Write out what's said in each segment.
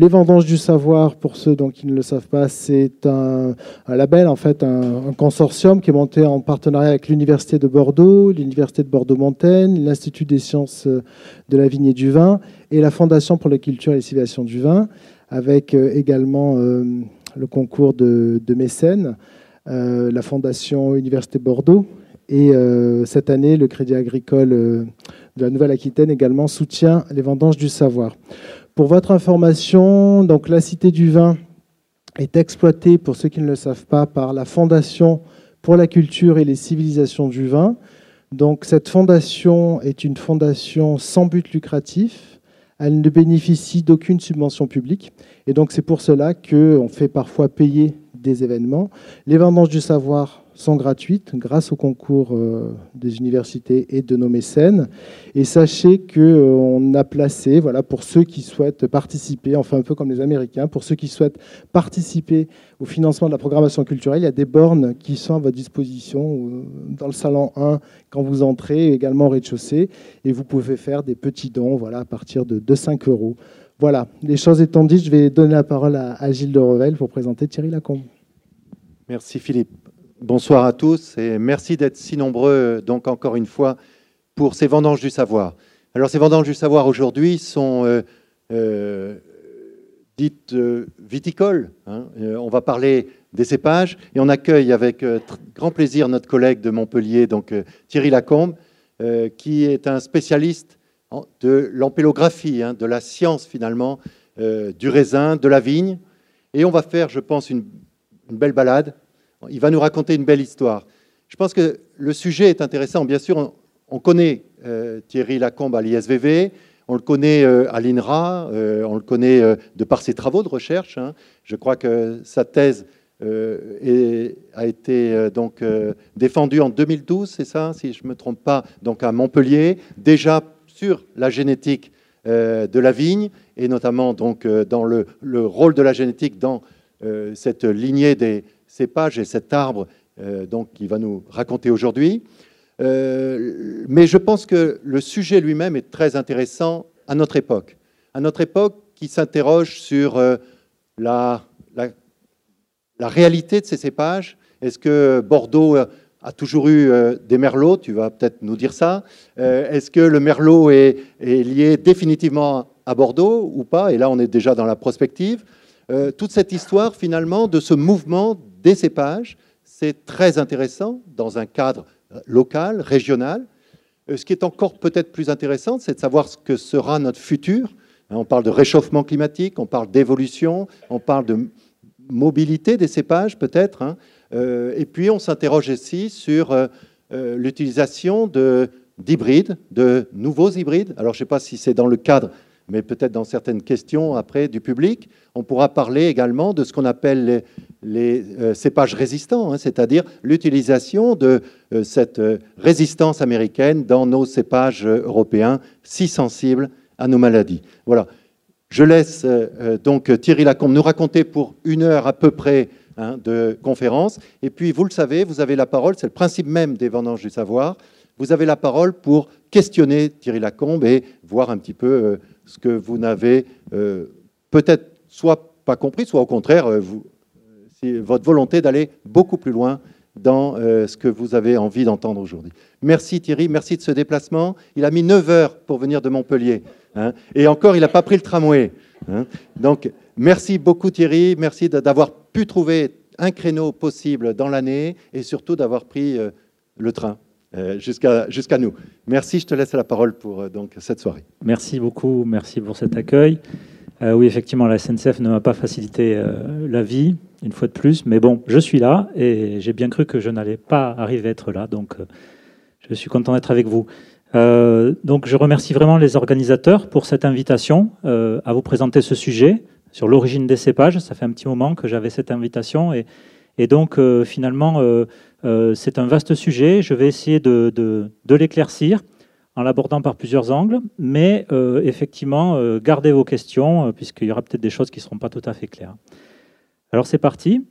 Les Vendanges du Savoir, pour ceux donc, qui ne le savent pas, c'est un, label, en fait, un, consortium qui est monté en partenariat avec l'Université de Bordeaux, l'Université de Bordeaux-Montaigne, l'Institut des sciences de la vigne et du vin et la Fondation pour la culture et les civilisations du vin, avec euh, également euh, le concours de, mécènes, euh, la Fondation Université Bordeaux et cette année, le Crédit agricole de la Nouvelle-Aquitaine également soutient les Vendanges du Savoir. Pour votre information, donc la Cité du Vin est exploitée, pour ceux qui ne le savent pas, par la Fondation pour la culture et les civilisations du vin. Donc cette fondation est une fondation sans but lucratif. Elle ne bénéficie d'aucune subvention publique. Et c'est pour cela qu'on fait parfois payer des événements. Les vendanges du savoir sont gratuites grâce au concours euh, des universités et de nos mécènes. Et sachez qu'on a placé, voilà, pour ceux qui souhaitent participer, enfin un peu comme les Américains, pour ceux qui souhaitent participer au financement de la programmation culturelle, il y a des bornes qui sont à votre disposition euh, dans le salon 1 quand vous entrez, également au rez-de-chaussée, et vous pouvez faire des petits dons voilà, à partir de, de 5 euros. Voilà, les choses étant dites, je vais donner la parole à, Gilles de Revel pour présenter Thierry Lacombe. Merci Philippe. Bonsoir à tous et merci d'être si nombreux, donc encore une fois, pour ces vendanges du savoir. Alors ces vendanges du savoir aujourd'hui sont euh, euh, dites euh, viticoles. Hein. on va parler des cépages et on accueille avec grand plaisir notre collègue de Montpellier, donc Thierry Lacombe, qui est un spécialiste de l'ampélographie, hein, de la science finalement, du raisin, de la vigne. Et on va faire, je pense, une belle balade il va nous raconter une belle histoire. Je pense que le sujet est intéressant. Bien sûr, on, connaît euh, Thierry Lacombe à l'ISVV, on le connaît euh, à l'INRA, euh, on le connaît de par ses travaux de recherche. Hein. Je crois que sa thèse a été donc défendue en 2012, c'est ça, si je ne me trompe pas, donc à Montpellier, déjà sur la génétique de la vigne et notamment donc dans le, le rôle de la génétique dans cette lignée des, cépage et cet arbre euh, donc, qu'il va nous raconter aujourd'hui. Euh, mais je pense que le sujet lui-même est très intéressant à notre époque. À notre époque qui s'interroge sur euh, la, la, la, réalité de ces cépages. Est-ce que Bordeaux a toujours eu des merlots Tu vas peut-être nous dire ça. Est-ce que le merlot est, lié définitivement à Bordeaux ou pas? Et là, on est déjà dans la prospective. toute cette histoire, finalement, de ce mouvement des cépages. C'est très intéressant dans un cadre euh, local, régional. Euh, ce qui est encore peut-être plus intéressant, c'est de savoir ce que sera notre futur. On parle de réchauffement climatique, on parle d'évolution, on parle de mobilité des cépages peut-être. Hein. Euh, et puis on s'interroge aussi sur l'utilisation d'hybrides, de nouveaux hybrides. Alors je ne sais pas si c'est dans le cadre mais peut-être dans certaines questions après du public. On pourra parler également de ce qu'on appelle les, euh, cépages résistants, hein, c'est-à-dire l'utilisation de euh, cette euh, résistance américaine dans nos cépages européens si sensibles à nos maladies. Voilà. Je laisse donc Thierry Lacombe nous raconter pour une heure à peu près hein, de conférence. Et puis, vous le savez, vous avez la parole, c'est le principe même des vendanges du savoir. Vous avez la parole pour questionner Thierry Lacombe et voir un petit peu ce que vous n'avez euh, peut-être soit pas compris, soit au contraire, euh, votre volonté d'aller beaucoup plus loin dans euh, ce que vous avez envie d'entendre aujourd'hui. Merci Thierry, merci de ce déplacement. Il a mis 9 heures pour venir de Montpellier. Hein, et encore, il n'a pas pris le tramway. Hein. Donc, merci beaucoup Thierry, merci d'avoir pu trouver un créneau possible dans l'année et surtout d'avoir pris le train. Euh, jusqu'à nous. Merci, je te laisse la parole pour euh, donc, cette soirée. Merci beaucoup, merci pour cet accueil. Euh, oui, effectivement, la SNCF ne m'a pas facilité la vie, une fois de plus, mais bon, je suis là et j'ai bien cru que je n'allais pas arriver à être là, donc je suis content d'être avec vous. donc je remercie vraiment les organisateurs pour cette invitation à vous présenter ce sujet sur l'origine des cépages. Ça fait un petit moment que j'avais cette invitation et, donc finalement euh, c'est un vaste sujet. Je vais essayer de, l'éclaircir en l'abordant par plusieurs angles, mais euh, effectivement, euh, gardez vos questions, puisqu'il y aura peut-être des choses qui ne seront pas tout à fait claires. Alors c'est parti.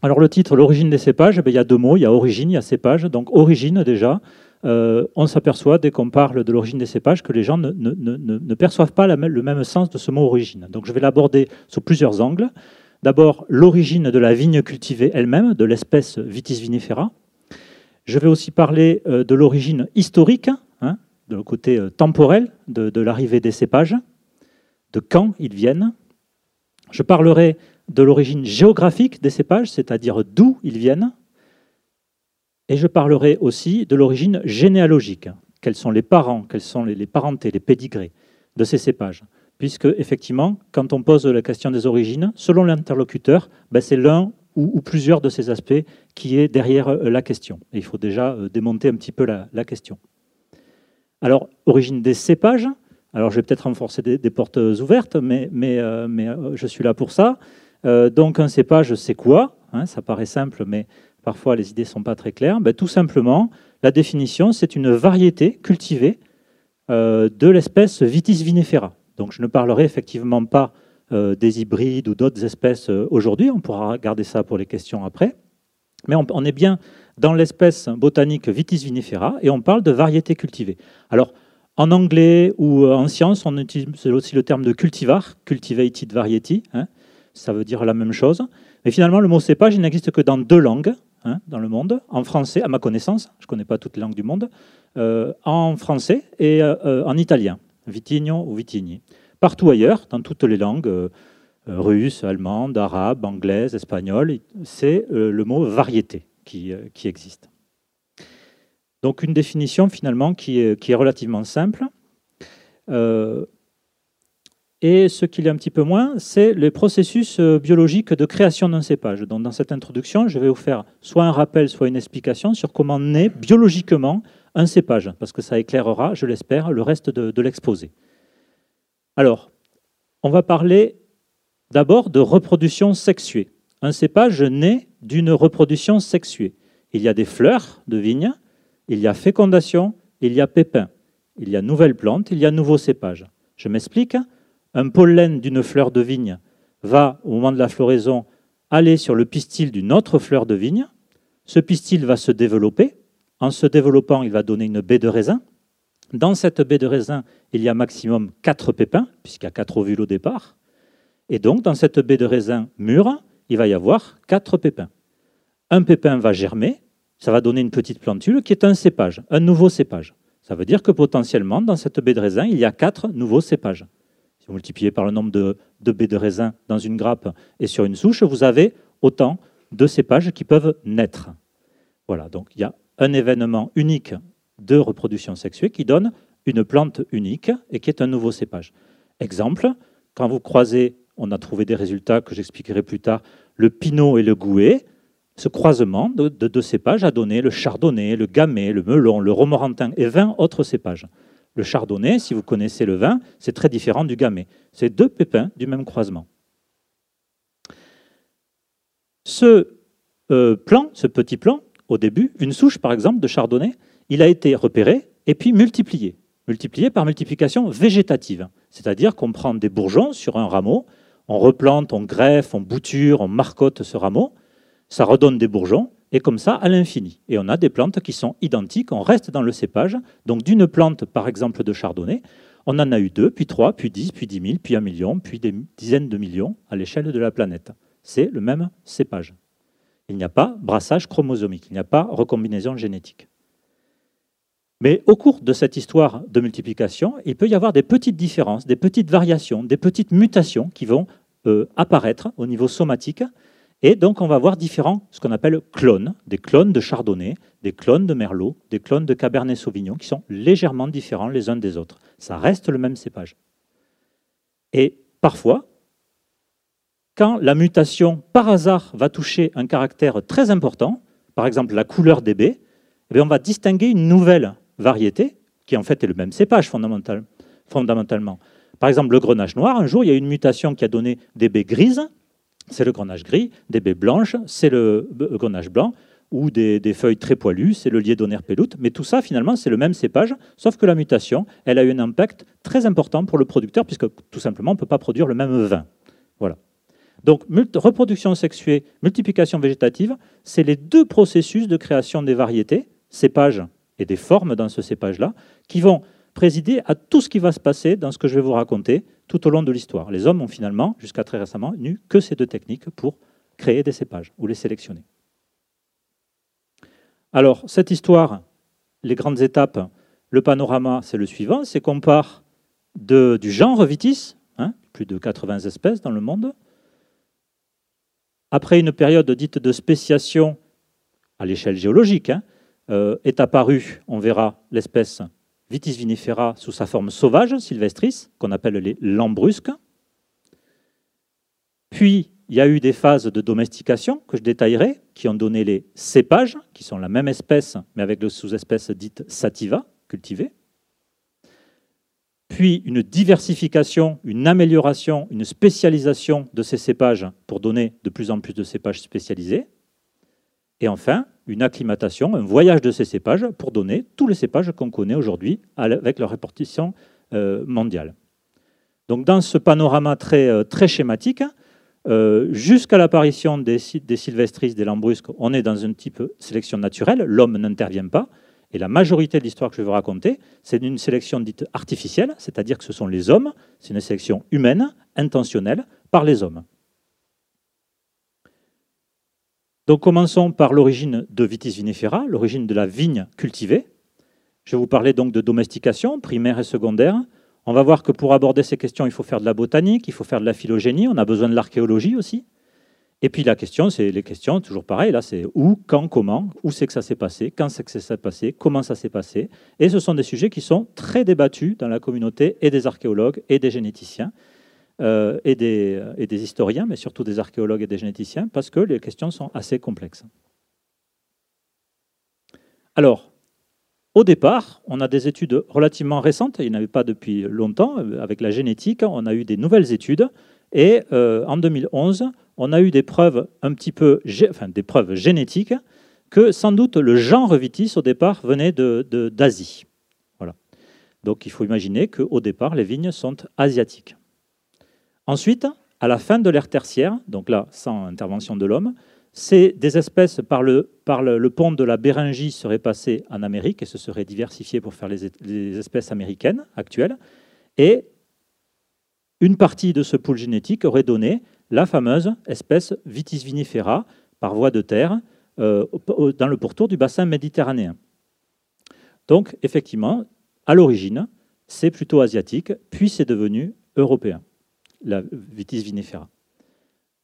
Alors le titre, l'origine des cépages, eh il y a deux mots, il y a origine, il y a cépage. Donc origine déjà, on s'aperçoit dès qu'on parle de l'origine des cépages que les gens ne, perçoivent pas le même sens de ce mot origine. Donc je vais l'aborder sous plusieurs angles. D'abord, l'origine de la vigne cultivée elle-même, de l'espèce Vitis vinifera. Je vais aussi parler de l'origine historique, hein, de le côté temporel de l'arrivée des cépages, de quand ils viennent. Je parlerai de l'origine géographique des cépages, c'est-à-dire d'où ils viennent. Et je parlerai aussi de l'origine généalogique. Quels sont les parents, quels sont les, parentés, les pédigrés de ces cépages Puisque, effectivement, quand on pose la question des origines, selon l'interlocuteur, ben, c'est l'un ou, plusieurs de ces aspects qui est derrière euh, la question. Et il faut déjà euh, démonter un petit peu la, question. Alors, origine des cépages, alors je vais peut-être renforcer des, portes ouvertes, mais, euh, je suis là pour ça. Donc un cépage, c'est quoi hein, Ça paraît simple, mais parfois les idées ne sont pas très claires. Ben, tout simplement, la définition, c'est une variété cultivée euh, de l'espèce Vitis vinifera. Donc je ne parlerai effectivement pas euh, des hybrides ou d'autres espèces aujourd'hui, on pourra garder ça pour les questions après. Mais on, est bien dans l'espèce botanique Vitis vinifera et on parle de variété cultivée. Alors, en anglais ou en science, on utilise aussi le terme de cultivar, cultivated variety. Hein ça veut dire la même chose. Mais finalement, le mot cépage, n'existe que dans deux langues hein, dans le monde. En français, à ma connaissance, je ne connais pas toutes les langues du monde, euh, en français et euh, en italien, vitigno ou vitigni. Partout ailleurs, dans toutes les langues, euh, russes, allemandes, arabes, anglaises, espagnoles, c'est le mot variété qui, qui, existe. Donc une définition finalement qui est, qui est relativement simple. Et ce qu'il y a un petit peu moins, c'est les processus euh, biologiques de création d'un cépage. Donc, dans cette introduction, je vais vous faire soit un rappel, soit une explication sur comment naît biologiquement un cépage, parce que ça éclairera, je l'espère, le reste de, de l'exposé. Alors, on va parler d'abord de reproduction sexuée. Un cépage naît d'une reproduction sexuée. Il y a des fleurs de vigne, il y a fécondation, il y a pépins, il y a nouvelles plantes, il y a nouveaux cépages. Je m'explique un pollen d'une fleur de vigne va, au moment de la floraison, aller sur le pistil d'une autre fleur de vigne. Ce pistil va se développer. En se développant, il va donner une baie de raisin. Dans cette baie de raisin, il y a maximum quatre pépins, puisqu'il y a quatre ovules au départ. Et donc, dans cette baie de raisin mûre, il va y avoir quatre pépins. Un pépin va germer, ça va donner une petite plantule qui est un cépage, un nouveau cépage. Ça veut dire que potentiellement, dans cette baie de raisin, il y a quatre nouveaux cépages vous multipliez par le nombre de, baies de raisin dans une grappe et sur une souche, vous avez autant de cépages qui peuvent naître. Voilà, donc il y a un événement unique de reproduction sexuée qui donne une plante unique et qui est un nouveau cépage. Exemple, quand vous croisez, on a trouvé des résultats que j'expliquerai plus tard, le pinot et le gouet, ce croisement de deux cépages a donné le chardonnay, le gamay, le melon, le romorantin et 20 autres cépages. Le chardonnay, si vous connaissez le vin, c'est très différent du gamay. C'est deux pépins du même croisement. Ce euh, ce petit plan, au début, une souche par exemple de chardonnay, il a été repéré et puis multiplié. Multiplié par multiplication végétative. C'est-à-dire qu'on prend des bourgeons sur un rameau, on replante, on greffe, on bouture, on marcotte ce rameau, ça redonne des bourgeons, et comme ça à l'infini. Et on a des plantes qui sont identiques, on reste dans le cépage. Donc d'une plante, par exemple, de chardonnay, on en a eu deux, puis trois, puis dix, puis dix mille, puis un million, puis des dizaines de millions à l'échelle de la planète. C'est le même cépage. Il n'y a pas brassage chromosomique, il n'y a pas recombinaison génétique. Mais au cours de cette histoire de multiplication, il peut y avoir des petites différences, des petites variations, des petites mutations qui vont euh, apparaître au niveau somatique et donc, on va voir différents, ce qu'on appelle clones, des clones de Chardonnay, des clones de Merlot, des clones de Cabernet Sauvignon, qui sont légèrement différents les uns des autres. Ça reste le même cépage. Et parfois, quand la mutation, par hasard, va toucher un caractère très important, par exemple la couleur des baies, eh on va distinguer une nouvelle variété, qui en fait est le même cépage fondamentalement. Par exemple, le grenage noir, un jour, il y a une mutation qui a donné des baies grises, c'est le grenage gris, des baies blanches, c'est le grenage blanc, ou des, feuilles très poilues, c'est le d'honneur peloute. Mais tout ça, finalement, c'est le même cépage, sauf que la mutation, elle a eu un impact très important pour le producteur, puisque tout simplement, on ne peut pas produire le même vin. Voilà. Donc, reproduction sexuée, multiplication végétative, c'est les deux processus de création des variétés, cépage et des formes dans ce cépage-là qui vont présider à tout ce qui va se passer dans ce que je vais vous raconter tout au long de l'histoire. Les hommes ont finalement, jusqu'à très récemment, eu que ces deux techniques pour créer des cépages ou les sélectionner. Alors, cette histoire, les grandes étapes, le panorama, c'est le suivant, c'est qu'on part du genre Vitis, hein, plus de 80 espèces dans le monde. Après une période dite de spéciation à l'échelle géologique, hein, euh, est apparue, on verra, l'espèce Vitis vinifera sous sa forme sauvage, sylvestris, qu'on appelle les lambrusques. Puis, il y a eu des phases de domestication que je détaillerai, qui ont donné les cépages, qui sont la même espèce, mais avec le sous-espèce dite sativa, cultivée. Puis une diversification, une amélioration, une spécialisation de ces cépages pour donner de plus en plus de cépages spécialisés. Et enfin, une acclimatation, un voyage de ces cépages pour donner tous les cépages qu'on connaît aujourd'hui avec leur répartition euh, mondiale. Donc dans ce panorama très, euh, schématique, euh, jusqu'à l'apparition des, des sylvestris, des lambrusques, on est dans un type sélection naturelle, l'homme n'intervient pas, et la majorité de l'histoire que je vous raconter, c'est une sélection dite artificielle, c'est-à-dire que ce sont les hommes, c'est une sélection humaine, intentionnelle, par les hommes. Donc commençons par l'origine de Vitis vinifera, l'origine de la vigne cultivée. Je vais vous parler donc de domestication, primaire et secondaire. On va voir que pour aborder ces questions, il faut faire de la botanique, il faut faire de la phylogénie, on a besoin de l'archéologie aussi. Et puis la question, c'est les questions, toujours pareil, là c'est où, quand, comment, où c'est que ça s'est passé, quand c'est que ça s'est passé, comment ça s'est passé. Et ce sont des sujets qui sont très débattus dans la communauté et des archéologues et des généticiens euh, et, des, et des historiens, mais surtout des archéologues et des généticiens, parce que les questions sont assez complexes. Alors, au départ, on a des études relativement récentes, il n'y en avait pas depuis longtemps, avec la génétique, on a eu des nouvelles études, et euh, en 2011, on a eu des preuves un petit peu, enfin des preuves génétiques que sans doute le genre vitis au départ venait d'Asie. Voilà. Donc il faut imaginer qu'au départ les vignes sont asiatiques. Ensuite, à la fin de l'ère tertiaire, donc là sans intervention de l'homme, c'est des espèces par le, pont de la Béringie seraient passées en Amérique et se seraient diversifiées pour faire les, les espèces américaines actuelles. Et une partie de ce pool génétique aurait donné la fameuse espèce Vitis vinifera par voie de terre euh, dans le pourtour du bassin méditerranéen. Donc, effectivement, à l'origine, c'est plutôt asiatique, puis c'est devenu européen, la Vitis vinifera.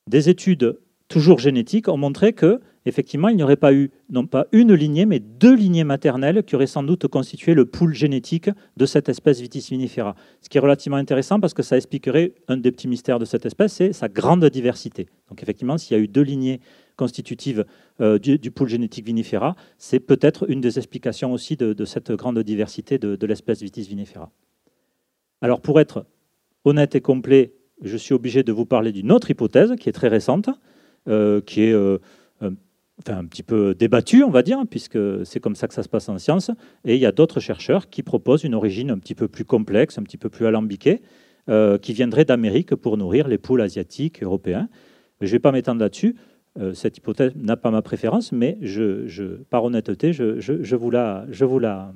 Des études toujours génétiques ont montré que effectivement, il n'y aurait pas eu non pas une lignée, mais deux lignées maternelles qui auraient sans doute constitué le pool génétique de cette espèce Vitis vinifera. Ce qui est relativement intéressant parce que ça expliquerait un des petits mystères de cette espèce, c'est sa grande diversité. Donc effectivement, s'il y a eu deux lignées constitutives euh, du, pool génétique vinifera, c'est peut-être une des explications aussi de, cette grande diversité de, l'espèce Vitis vinifera. Alors pour être honnête et complet, je suis obligé de vous parler d'une autre hypothèse qui est très récente, euh, qui est euh, enfin, un petit peu débattu, on va dire, puisque c'est comme ça que ça se passe en science. Et il y a d'autres chercheurs qui proposent une origine un petit peu plus complexe, un petit peu plus alambiquée, euh, qui viendrait d'Amérique pour nourrir les poules asiatiques, européens. je ne vais pas m'étendre là-dessus. Euh, cette hypothèse n'a pas ma préférence, mais par honnêteté, je, vous la, je, vous la,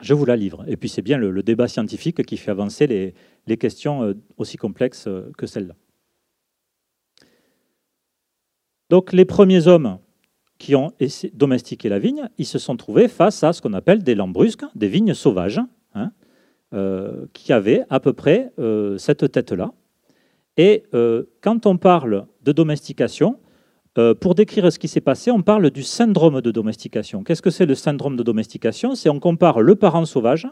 je vous la livre. Et puis c'est bien le, débat scientifique qui fait avancer les, questions euh, aussi complexes que celles-là. Donc les premiers hommes qui ont domestiqué la vigne, ils se sont trouvés face à ce qu'on appelle des lambrusques, des vignes sauvages, hein, euh, qui avaient à peu près euh, cette tête-là. Et euh, quand on parle de domestication, pour décrire ce qui s'est passé, on parle du syndrome de domestication. Qu'est-ce que c'est le syndrome de domestication? C'est on compare le parent sauvage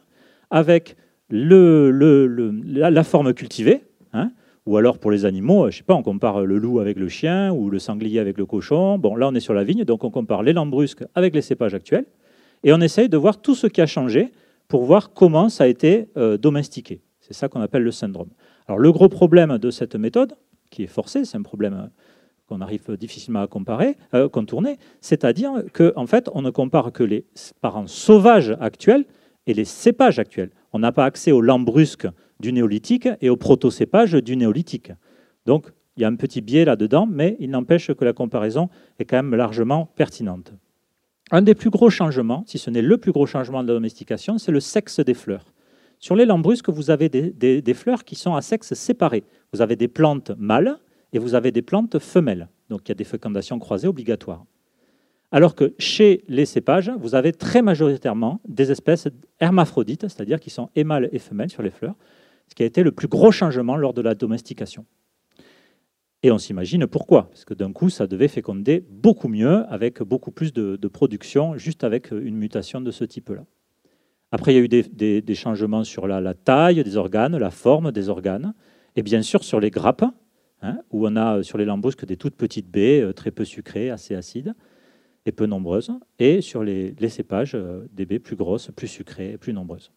avec la, forme cultivée. Hein, ou alors pour les animaux, je sais pas, on compare le loup avec le chien ou le sanglier avec le cochon. Bon, là on est sur la vigne, donc on compare les lambrusques avec les cépages actuels et on essaye de voir tout ce qui a changé pour voir comment ça a été euh, domestiqué. C'est ça qu'on appelle le syndrome. Alors le gros problème de cette méthode, qui est forcé, c'est un problème euh, qu'on arrive difficilement à comparer, euh, contourner, c'est-à-dire qu'en en fait, on ne compare que les parents sauvages actuels et les cépages actuels. On n'a pas accès aux lambrusques du néolithique et au protocépage du néolithique. Donc, il y a un petit biais là-dedans, mais il n'empêche que la comparaison est quand même largement pertinente. Un des plus gros changements, si ce n'est le plus gros changement de la domestication, c'est le sexe des fleurs. Sur les lambrusques, vous avez des, fleurs qui sont à sexe séparé. Vous avez des plantes mâles et vous avez des plantes femelles. Donc il y a des fécondations croisées obligatoires. Alors que chez les cépages, vous avez très majoritairement des espèces hermaphrodites, c'est-à-dire qui sont et mâles et femelles sur les fleurs, ce qui a été le plus gros changement lors de la domestication. Et on s'imagine pourquoi, parce que d'un coup, ça devait féconder beaucoup mieux, avec beaucoup plus de, production, juste avec une mutation de ce type-là. Après, il y a eu des, changements sur la, taille des organes, la forme des organes, et bien sûr sur les grappes, hein, où on a sur les lambrusques des toutes petites baies, euh, très peu sucrées, assez acides et peu nombreuses, et sur les, cépages, euh, des baies plus grosses, plus sucrées et plus nombreuses.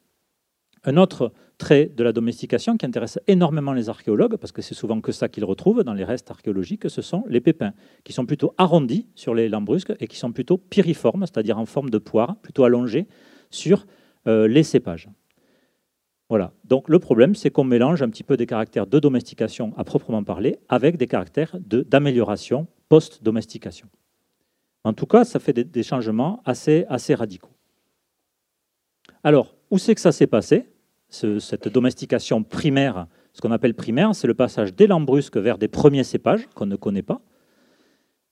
Un autre trait de la domestication qui intéresse énormément les archéologues, parce que c'est souvent que ça qu'ils retrouvent dans les restes archéologiques, ce sont les pépins, qui sont plutôt arrondis sur les lambrusques et qui sont plutôt piriformes, c'est-à-dire en forme de poire, plutôt allongés sur euh, les cépages. Voilà. Donc le problème, c'est qu'on mélange un petit peu des caractères de domestication à proprement parler avec des caractères d'amélioration post-domestication. En tout cas, ça fait des, changements assez, assez radicaux. Alors, où c'est que ça s'est passé? Cette domestication primaire, ce qu'on appelle primaire, c'est le passage des lambrusques vers des premiers cépages qu'on ne connaît pas.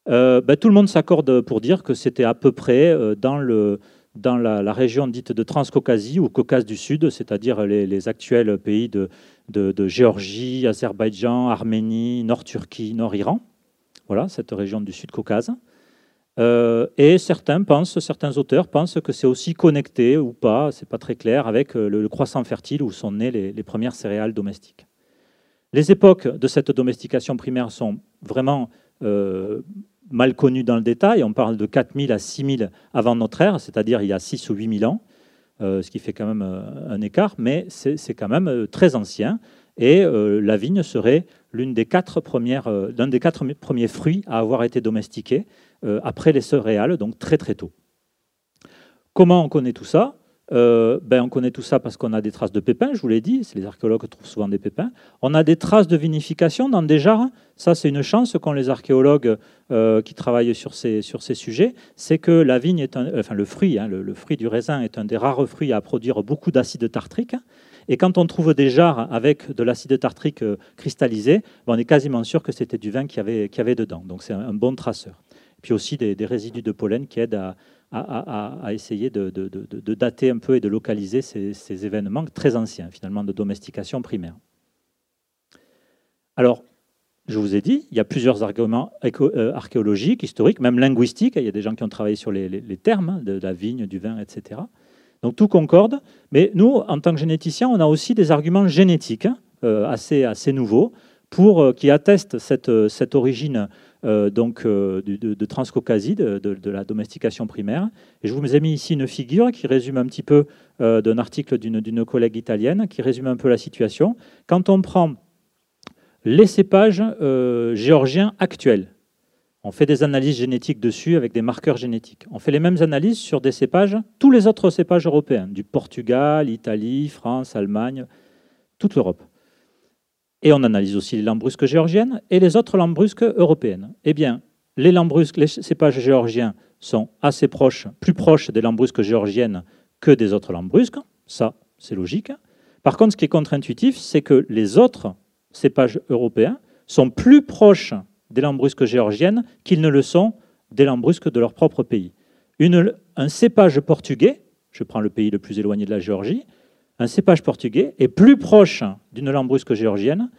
Euh, ben, tout le monde s'accorde pour dire que c'était à peu près euh, dans, le, dans la, région dite de Transcaucasie ou Caucase du Sud, c'est-à-dire les, actuels pays de, Géorgie, Azerbaïdjan, Arménie, Nord-Turquie, Nord-Iran. Voilà, cette région du Sud-Caucase. Euh, et certains pensent, certains auteurs pensent que c'est aussi connecté ou pas, c'est pas très clair, avec euh, le, croissant fertile où sont nées les, premières céréales domestiques. Les époques de cette domestication primaire sont vraiment euh, mal connues dans le détail. On parle de 4000 à 6000 avant notre ère, c'est-à-dire il y a 6 ou 8000 ans, ce qui fait quand même un écart, mais c'est quand même très ancien. Et la vigne serait l'un des quatre premiers fruits à avoir été domestiqué euh, après les céréales, donc très très tôt. Comment on connaît tout ça? Euh, ben, On connaît tout ça parce qu'on a des traces de pépins, je vous l'ai dit, les archéologues trouvent souvent des pépins. On a des traces de vinification dans des jarres. Ça, c'est une chance qu'ont les archéologues euh, qui travaillent sur ces, sur ces sujets. C'est que la vigne est enfin, le fruit, hein, le, fruit du raisin est un des rares fruits à produire beaucoup d'acide tartrique. Et quand on trouve des jarres avec de l'acide tartrique cristallisé, ben, on est quasiment sûr que c'était du vin qu'il y avait, avait dedans. Donc c'est un bon traceur puis aussi des, résidus de pollen qui aident à, essayer de, dater un peu et de localiser ces, événements très anciens, finalement, de domestication primaire. Alors, je vous ai dit, il y a plusieurs arguments euh, archéologiques, historiques, même linguistiques. Il y a des gens qui ont travaillé sur les, termes de la vigne, du vin, etc. Donc tout concorde. Mais nous, en tant que généticiens, on a aussi des arguments génétiques euh, assez, assez nouveaux pour, euh, qui attestent cette, cette origine euh, donc, euh, de, transcaucasie, de, la domestication primaire. Et je vous ai mis ici une figure qui résume un petit peu euh, d'un article d'une collègue italienne, qui résume un peu la situation. Quand on prend les cépages géorgiens actuels, on fait des analyses génétiques dessus avec des marqueurs génétiques. On fait les mêmes analyses sur des cépages, tous les autres cépages européens, du Portugal, Italie, France, Allemagne, toute l'Europe. Et on analyse aussi les lambrusques géorgiennes et les autres lambrusques européennes. Eh bien, les lambrusques, les cépages géorgiens sont assez proches, plus proches des lambrusques géorgiennes que des autres lambrusques. Ça, c'est logique. Par contre, ce qui est contre-intuitif, c'est que les autres cépages européens sont plus proches des lambrusques géorgiennes qu'ils ne le sont des lambrusques de leur propre pays. un cépage portugais, je prends le pays le plus éloigné de la Géorgie, un cépage portugais est plus proche d'une lambrusque géorgienne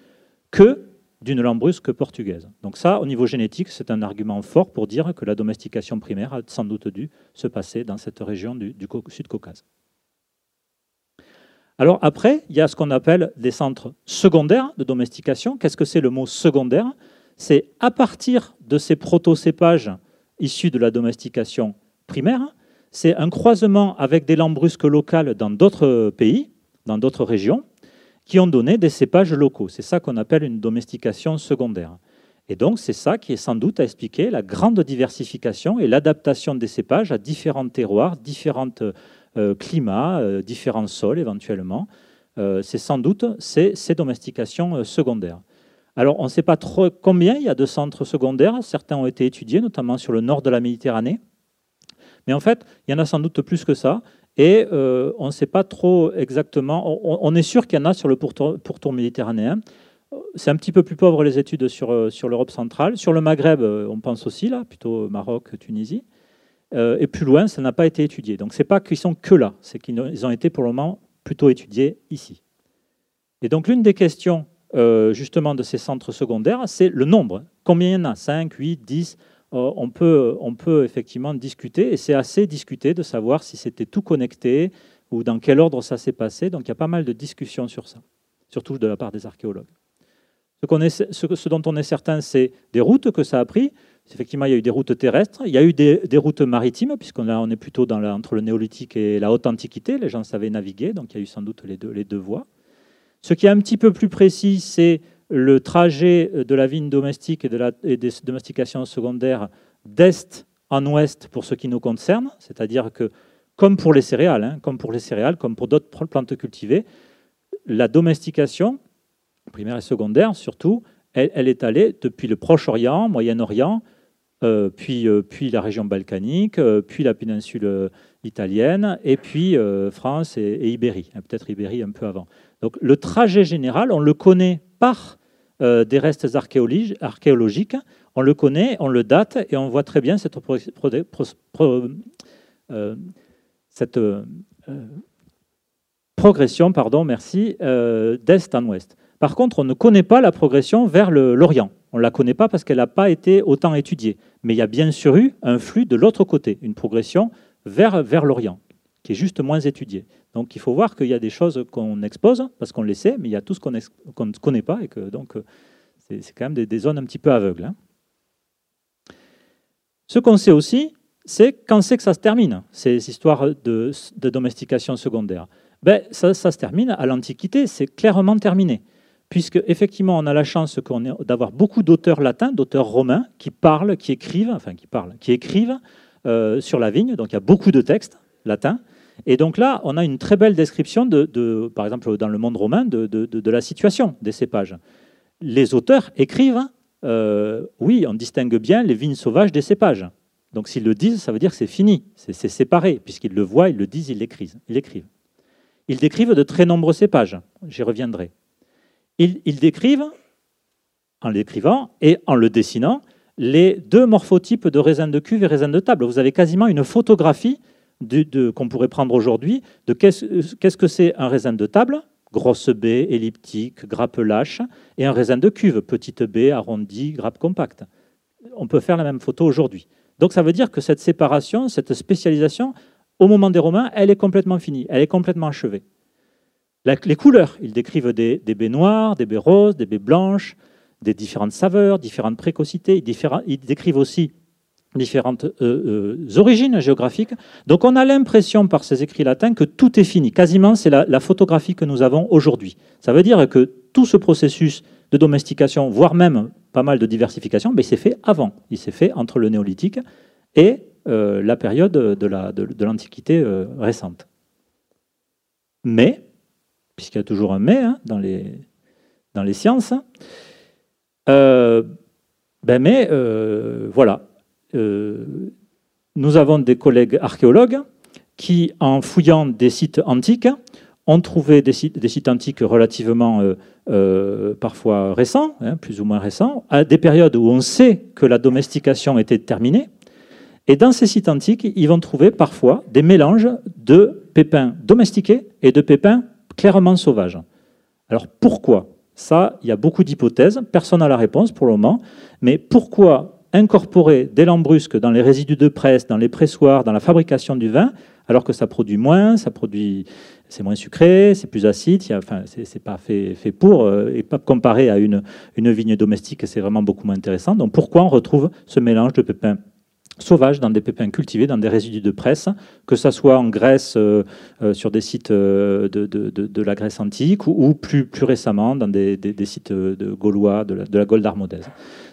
que d'une lambrusque portugaise. Donc ça, au niveau génétique, c'est un argument fort pour dire que la domestication primaire a sans doute dû se passer dans cette région du, Sud-Caucase. Alors après, il y a ce qu'on appelle des centres secondaires de domestication. Qu'est-ce que c'est le mot secondaire? C'est à partir de ces proto-cépages issus de la domestication primaire c'est un croisement avec des lambrusques locales dans d'autres pays, dans d'autres régions, qui ont donné des cépages locaux. C'est ça qu'on appelle une domestication secondaire. Et donc, c'est ça qui est sans doute à expliquer la grande diversification et l'adaptation des cépages à différents terroirs, différents euh, climats, euh, différents sols éventuellement. Euh, c'est sans doute ces, ces domestications secondaires. Alors, on ne sait pas trop combien il y a de centres secondaires. Certains ont été étudiés, notamment sur le nord de la Méditerranée Mais en fait, il y en a sans doute plus que ça. Et on ne sait pas trop exactement. On, est sûr qu'il y en a sur le pourtour, méditerranéen. C'est un petit peu plus pauvre les études sur, sur l'Europe centrale. Sur le Maghreb, on pense aussi là, plutôt Maroc, Tunisie. et plus loin, ça n'a pas été étudié. Donc, ce n'est pas qu'ils sont que là, c'est qu'ils ont été pour le moment plutôt étudiés ici. Et donc, l'une des questions euh, justement de ces centres secondaires, c'est le nombre. Combien il y en a? 5, 8, 10 on, peut, on peut effectivement discuter, et c'est assez discuté de savoir si c'était tout connecté ou dans quel ordre ça s'est passé. Donc il y a pas mal de discussions sur ça, surtout de la part des archéologues. Ce, ce, dont on est certain, c'est des routes que ça a pris. Effectivement, il y a eu des routes terrestres, il y a eu des, routes maritimes, puisqu'on on est plutôt dans entre le néolithique et la haute antiquité. Les gens savaient naviguer, donc il y a eu sans doute les deux, les deux voies. Ce qui est un petit peu plus précis, c'est le trajet de la vigne domestique et, de la, des domestications secondaires d'est en ouest pour ce qui nous concerne, c'est-à-dire que comme pour les céréales, hein, comme pour les céréales, comme pour d'autres plantes cultivées, la domestication primaire et secondaire surtout, elle, est allée depuis le Proche-Orient, Moyen-Orient, euh, puis, euh, puis la région balkanique, euh, puis la péninsule italienne, et puis France et, et Ibérie, hein, peut-être Ibérie un peu avant. Donc le trajet général, on le connaît par euh, des restes archéologiques, on le connaît, on le date, et on voit très bien cette, euh, euh, progression pardon, merci, d'est en ouest. Par contre, on ne connaît pas la progression vers l'Orient. On ne la connaît pas parce qu'elle n'a pas été autant étudiée. Mais il y a bien sûr eu un flux de l'autre côté, une progression vers l'Orient, qui est juste moins étudiée. Donc il faut voir qu'il y a des choses qu'on expose parce qu'on les sait, mais il y a tout ce qu'on ne connaît pas et que donc c'est quand même des, zones un petit peu aveugles. Hein. Ce qu'on sait aussi, c'est quand c'est que ça se termine, ces histoires de, domestication secondaire. Ben, ça, se termine à l'Antiquité, c'est clairement terminé. Puisque effectivement, on a la chance d'avoir beaucoup d'auteurs latins, d'auteurs romains, qui parlent, qui écrivent, enfin qui parlent, qui écrivent euh, sur la vigne. Donc il y a beaucoup de textes latins. Et donc là, on a une très belle description, de, par exemple dans le monde romain, de, la situation des cépages. Les auteurs écrivent, euh, oui, on distingue bien les vignes sauvages des cépages. Donc s'ils le disent, ça veut dire que c'est fini, c'est séparé, puisqu'ils le voient, ils le disent, ils l'écrivent. Ils, ils décrivent de très nombreux cépages, j'y reviendrai. Ils, ils décrivent, en l'écrivant et en le dessinant, les deux morphotypes de raisin de cuve et raisin de table. Vous avez quasiment une photographie qu'on pourrait prendre aujourd'hui de qu'est-ce que c'est un raisin de table, grosse baie, elliptique, grappe lâche, et un raisin de cuve, petite baie, arrondie, grappe compacte. On peut faire la même photo aujourd'hui. Donc ça veut dire que cette séparation, cette spécialisation, au moment des Romains, elle est complètement finie, elle est complètement achevée. les couleurs, ils décrivent des, baies noires, des baies roses, des baies blanches, des différentes saveurs, différentes précocités. ils décrivent aussi différentes euh, euh, origines géographiques. Donc on a l'impression par ces écrits latins que tout est fini. Quasiment, c'est la, photographie que nous avons aujourd'hui. Ça veut dire que tout ce processus de domestication, voire même pas mal de diversification, ben, il s'est fait avant. Il s'est fait entre le néolithique et euh, la période de l'Antiquité récente. Mais, puisqu'il y a toujours un mais hein, dans, les, dans les sciences, ben mais voilà, nous avons des collègues archéologues qui, en fouillant des sites antiques, ont trouvé des sites, des sites antiques relativement euh, euh, parfois récents, hein, plus ou moins récents, à des périodes où on sait que la domestication était terminée. Et dans ces sites antiques, ils vont trouver parfois des mélanges de pépins domestiqués et de pépins clairement sauvages. Alors pourquoi? Ça, il y a beaucoup d'hypothèses, personne n'a la réponse pour le moment, mais pourquoi incorporer des lambrusques dans les résidus de presse, dans les pressoirs, dans la fabrication du vin, alors que ça produit moins, ça produit, c'est moins sucré, c'est plus acide, c'est pas fait, pour, euh, et pas comparé à une, une vigne domestique, c'est vraiment beaucoup moins intéressant. Donc pourquoi on retrouve ce mélange de pépins sauvages dans des pépins cultivés, dans des résidus de presse, que ce soit en Grèce, euh, euh, sur des sites de, de, la Grèce antique, ou, plus, plus récemment dans des, des, sites de gaulois, de la, la Gaule.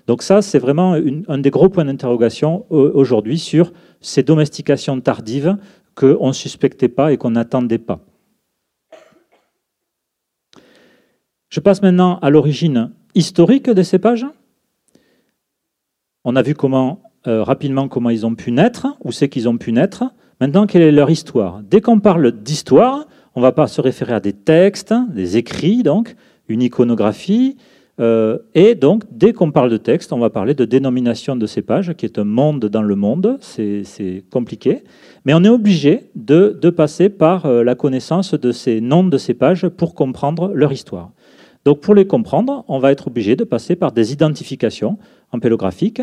Donc ça, c'est vraiment un des gros points d'interrogation euh, aujourd'hui sur ces domestications tardives qu'on ne suspectait pas et qu'on n'attendait pas. Je passe maintenant à l'origine historique des cépages. On a vu comment rapidement comment ils ont pu naître, où c'est qu'ils ont pu naître. Maintenant, quelle est leur histoire? Dès qu'on parle d'histoire, on ne va pas se référer à des textes, des écrits, donc, une iconographie. Euh, et donc, dès qu'on parle de texte, on va parler de dénomination de cépage, qui est un monde dans le monde. C'est compliqué. Mais on est obligé de, passer par euh, la connaissance de ces noms de cépages pour comprendre leur histoire. Donc, pour les comprendre, on va être obligé de passer par des identifications ampélographiques,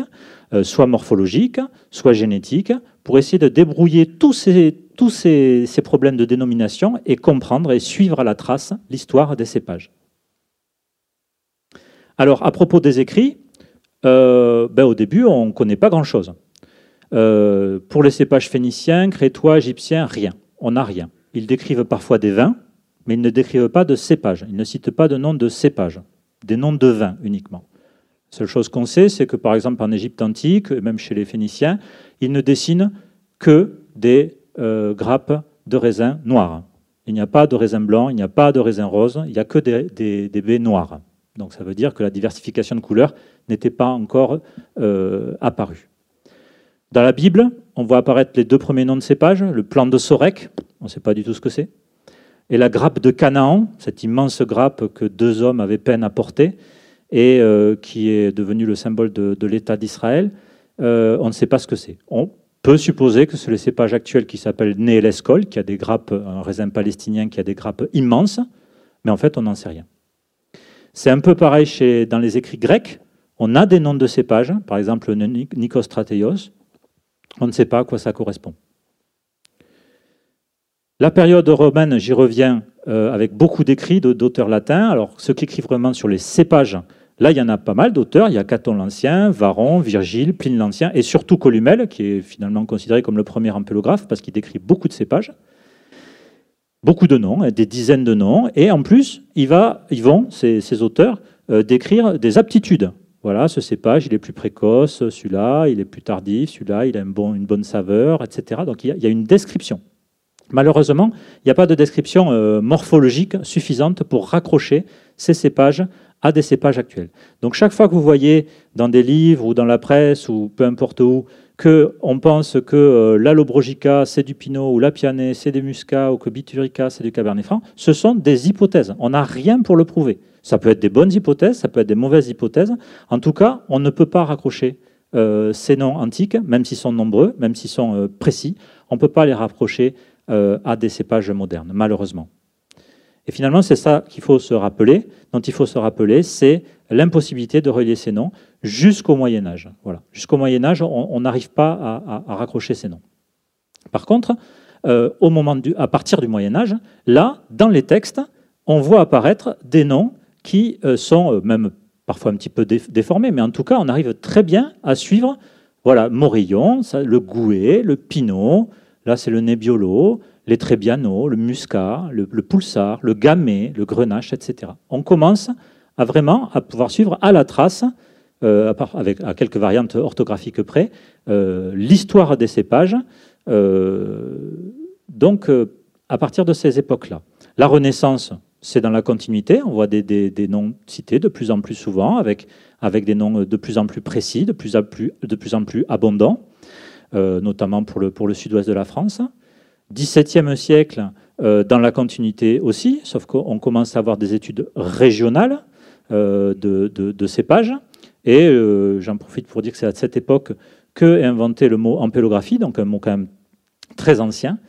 euh, soit morphologiques, soit génétiques, pour essayer de débrouiller ces, tous ces, problèmes de dénomination et comprendre et suivre à la trace l'histoire des cépages. Alors, à propos des écrits, euh, ben, au début, on ne connaît pas grand-chose. Euh, pour les cépages phéniciens, crétois, égyptiens, rien. On n'a rien. Ils décrivent parfois des vins, mais ils ne décrivent pas de cépages. Ils ne citent pas de nom de cépages, des noms de vins uniquement. La seule chose qu'on sait, c'est que par exemple en Égypte antique, même chez les Phéniciens, ils ne dessinent que des euh, grappes de raisin noirs. Il n'y a pas de raisin blanc, il n'y a pas de raisin rose, il n'y a que des, baies noires. Donc ça veut dire que la diversification de couleurs n'était pas encore euh, apparue. Dans la Bible, on voit apparaître les deux premiers noms de cépages, le plan de Sorek, on ne sait pas du tout ce que c'est, et la grappe de Canaan, cette immense grappe que deux hommes avaient peine à porter, et euh, qui est devenu le symbole de, l'État d'Israël, euh, on ne sait pas ce que c'est. On peut supposer que c'est le cépage actuel qui s'appelle Néeleskol, qui a des grappes, un raisin palestinien qui a des grappes immenses, mais en fait, on n'en sait rien. C'est un peu pareil chez, dans les écrits grecs. On a des noms de cépages, par exemple Nikos Strateios. On ne sait pas à quoi ça correspond. La période romaine, j'y reviens, euh, avec beaucoup d'écrits d'auteurs latins. Alors, ceux qui écrivent vraiment sur les cépages, Là, il y en a pas mal d'auteurs. Il y a Caton l'Ancien, Varon, Virgile, Pline l'Ancien et surtout Columel, qui est finalement considéré comme le premier ampélographe parce qu'il décrit beaucoup de cépages. Beaucoup de noms, des dizaines de noms. Et en plus, ils vont, ces, auteurs, euh, décrire des aptitudes. Voilà, ce cépage, il est plus précoce, celui-là, il est plus tardif, celui-là, il a une bonne saveur, etc. Donc il y, a, une description. Malheureusement, il n'y a pas de description euh, morphologique suffisante pour raccrocher ces cépages à des cépages actuels. Donc chaque fois que vous voyez dans des livres ou dans la presse ou peu importe où qu'on pense que euh, l'allobrogica c'est du pinot ou la pianée c'est des muscats ou que biturica c'est du cabernet franc, ce sont des hypothèses. On n'a rien pour le prouver. Ça peut être des bonnes hypothèses, ça peut être des mauvaises hypothèses. En tout cas, on ne peut pas raccrocher euh, ces noms antiques, même s'ils sont nombreux, même s'ils sont euh, précis, on ne peut pas les rapprocher à des cépages modernes, malheureusement. Et finalement, c'est ça qu'il faut se rappeler, dont il faut se rappeler, c'est l'impossibilité de relier ces noms jusqu'au Moyen Âge. Voilà. Jusqu'au Moyen Âge, on n'arrive pas à, raccrocher ces noms. Par contre, euh, au moment à partir du Moyen Âge, là, dans les textes, on voit apparaître des noms qui euh, sont euh, même parfois un petit peu déformés, mais en tout cas, on arrive très bien à suivre. Voilà, Morillon, le Gouet, le Pinot, là c'est le Nebbiolo, les Trebbiano, le Muscat, le, Pulsar, le Gamay, le Grenache, etc. On commence à vraiment à pouvoir suivre à la trace, euh, avec à quelques variantes orthographiques près, euh, l'histoire des cépages. Euh, donc, à partir de ces époques-là, la Renaissance, c'est dans la continuité. On voit des, noms cités de plus en plus souvent, avec, des noms de plus en plus précis, de plus en plus, abondants, notamment pour le, pour le sud-ouest de la France. 17e siècle, euh, dans la continuité aussi, sauf qu'on commence à avoir des études régionales euh, de, cépages. Et euh, j'en profite pour dire que c'est à cette époque que inventé le mot ampélographie, donc un mot quand même très ancien,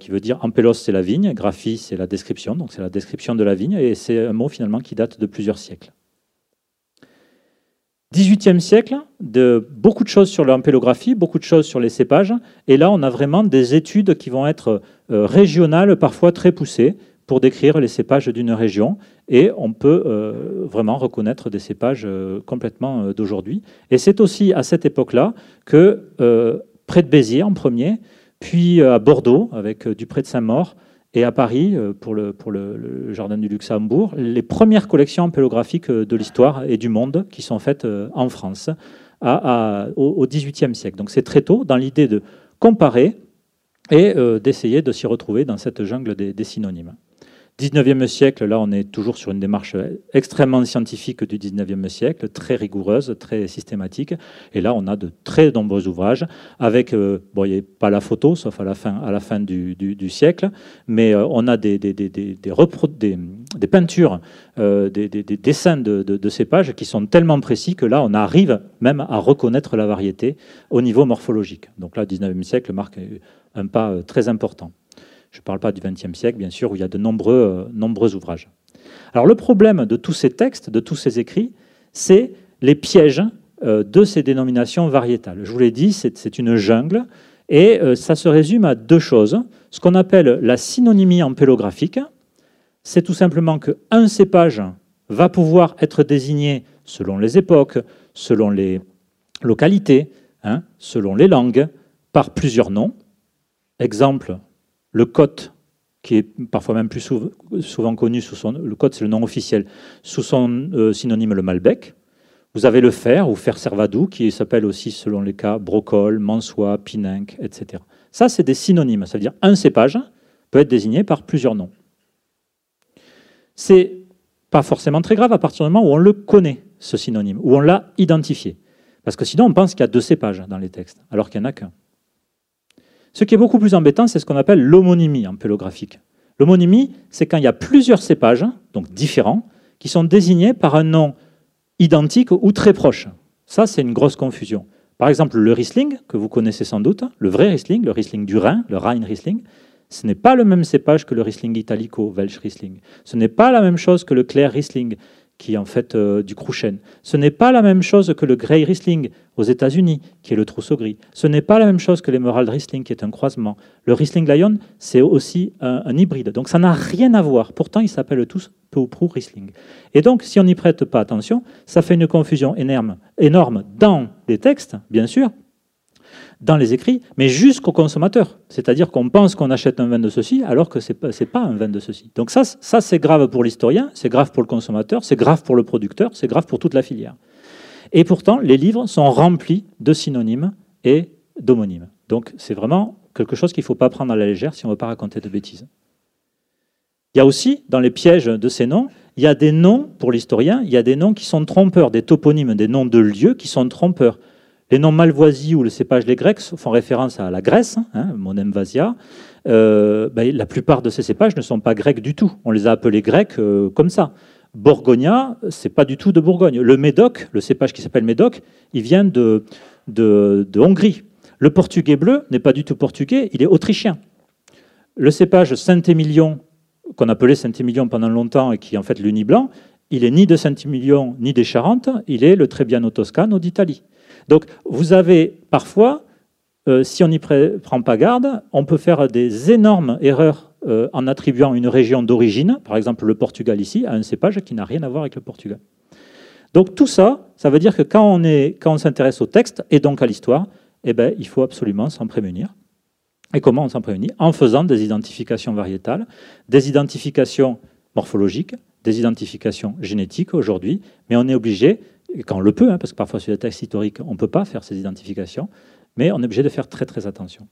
qui veut dire ampélos, c'est la vigne, graphie, c'est la description, donc c'est la description de la vigne, et c'est un mot finalement qui date de plusieurs siècles. 18e siècle, de beaucoup de choses sur l'ampélographie, beaucoup de choses sur les cépages. Et là, on a vraiment des études qui vont être euh, régionales, parfois très poussées, pour décrire les cépages d'une région. Et on peut euh, vraiment reconnaître des cépages euh, complètement d'aujourd'hui. Et c'est aussi à cette époque-là que, près de Béziers en premier, puis à Bordeaux, avec du près de Saint-Maur, et à Paris, euh, pour le, Jardin du Luxembourg, les premières collections ampélographiques euh, de l'histoire et du monde qui sont faites euh, en France au XVIIIe siècle. Donc c'est très tôt dans l'idée de comparer et d'essayer de s'y retrouver dans cette jungle des, synonymes. 19e siècle, là on est toujours sur une démarche extrêmement scientifique du 19e siècle, très rigoureuse, très systématique. Et là on a de très nombreux ouvrages avec, euh, bon il n'y a pas la photo, sauf à la fin, du, siècle, mais euh, on a des, peintures, euh, des, dessins de, de, cépages qui sont tellement précis que là on arrive même à reconnaître la variété au niveau morphologique. Donc là, le 19e siècle marque un pas très important. Je ne parle pas du XXe siècle, bien sûr, où il y a de nombreux, euh, nombreux ouvrages. Alors le problème de tous ces textes, de tous ces écrits, c'est les pièges euh, de ces dénominations variétales. Je vous l'ai dit, c'est une jungle, et euh, ça se résume à deux choses. Ce qu'on appelle la synonymie ampélographique, c'est tout simplement qu'un cépage va pouvoir être désigné selon les époques, selon les localités, hein, selon les langues, par plusieurs noms. Exemple, le cote, qui est parfois même plus souvent, connu sous son... Le cote, c'est le nom officiel, sous son euh, synonyme le Malbec. Vous avez le fer, ou fer servadou, qui s'appelle aussi, selon les cas, brocol, mansois, pininque, etc. Ça, c'est des synonymes. Ça veut dire un cépage peut être désigné par plusieurs noms. C'est pas forcément très grave à partir du moment où on le connaît, ce synonyme, où on l'a identifié. Parce que sinon, on pense qu'il y a deux cépages dans les textes, alors qu'il n'y en a qu'un. Ce qui est beaucoup plus embêtant, c'est ce qu'on appelle l'homonymie en pélographique. L'homonymie, c'est quand il y a plusieurs cépages, donc différents, qui sont désignés par un nom identique ou très proche. Ça, c'est une grosse confusion. Par exemple, le Riesling, que vous connaissez sans doute, le vrai Riesling, le Riesling du Rhin, le Rhein Riesling, ce n'est pas le même cépage que le Riesling Italico, Welsch Riesling. Ce n'est pas la même chose que le Clair Riesling, qui est en fait euh, du Crouchen. Ce n'est pas la même chose que le Grey Riesling aux États-Unis, qui est le trousseau gris. Ce n'est pas la même chose que l'Emerald Riesling, qui est un croisement. Le Riesling Lion, c'est aussi un, hybride. Donc ça n'a rien à voir. Pourtant, ils s'appellent tous peu ou prou Riesling. Et donc, si on n'y prête pas attention, ça fait une confusion énorme, énorme dans les textes, bien sûr, dans les écrits, mais jusqu'au consommateur. C'est-à-dire qu'on pense qu'on achète un vin de ceci alors que ce n'est pas, un vin de ceci. Donc ça, ça c'est grave pour l'historien, c'est grave pour le consommateur, c'est grave pour le producteur, c'est grave pour toute la filière. Et pourtant, les livres sont remplis de synonymes et d'homonymes. Donc c'est vraiment quelque chose qu'il ne faut pas prendre à la légère si on ne veut pas raconter de bêtises. Il y a aussi, dans les pièges de ces noms, il y a des noms, pour l'historien, il y a des noms qui sont trompeurs, des toponymes, des noms de lieux qui sont trompeurs. Les noms malvoisis ou le cépage les grecs font référence à la Grèce, hein, Vasia. Euh, ben, la plupart de ces cépages ne sont pas grecs du tout. On les a appelés grecs euh, comme ça. Borgogna, c'est pas du tout de Bourgogne. Le Médoc, le cépage qui s'appelle Médoc, il vient de, de, Hongrie. Le portugais bleu n'est pas du tout portugais, il est autrichien. Le cépage Saint-Émilion, qu'on appelait Saint-Émilion pendant longtemps et qui est en fait l'uni blanc, il est ni de Saint-Émilion ni des Charentes, il est le Trebbiano Toscano d'Italie. Donc vous avez parfois, euh, si on n'y prend pas garde, on peut faire des énormes erreurs euh, en attribuant une région d'origine, par exemple le Portugal ici, à un cépage qui n'a rien à voir avec le Portugal. Donc tout ça, ça veut dire que quand on, s'intéresse au texte et donc à l'histoire, eh ben, il faut absolument s'en prémunir. Et comment on s'en prémunit? En faisant des identifications variétales, des identifications morphologiques, des identifications génétiques aujourd'hui, mais on est obligé quand on le peut, hein, parce que parfois sur les textes historiques, on ne peut pas faire ces identifications, mais on est obligé de faire très très attention.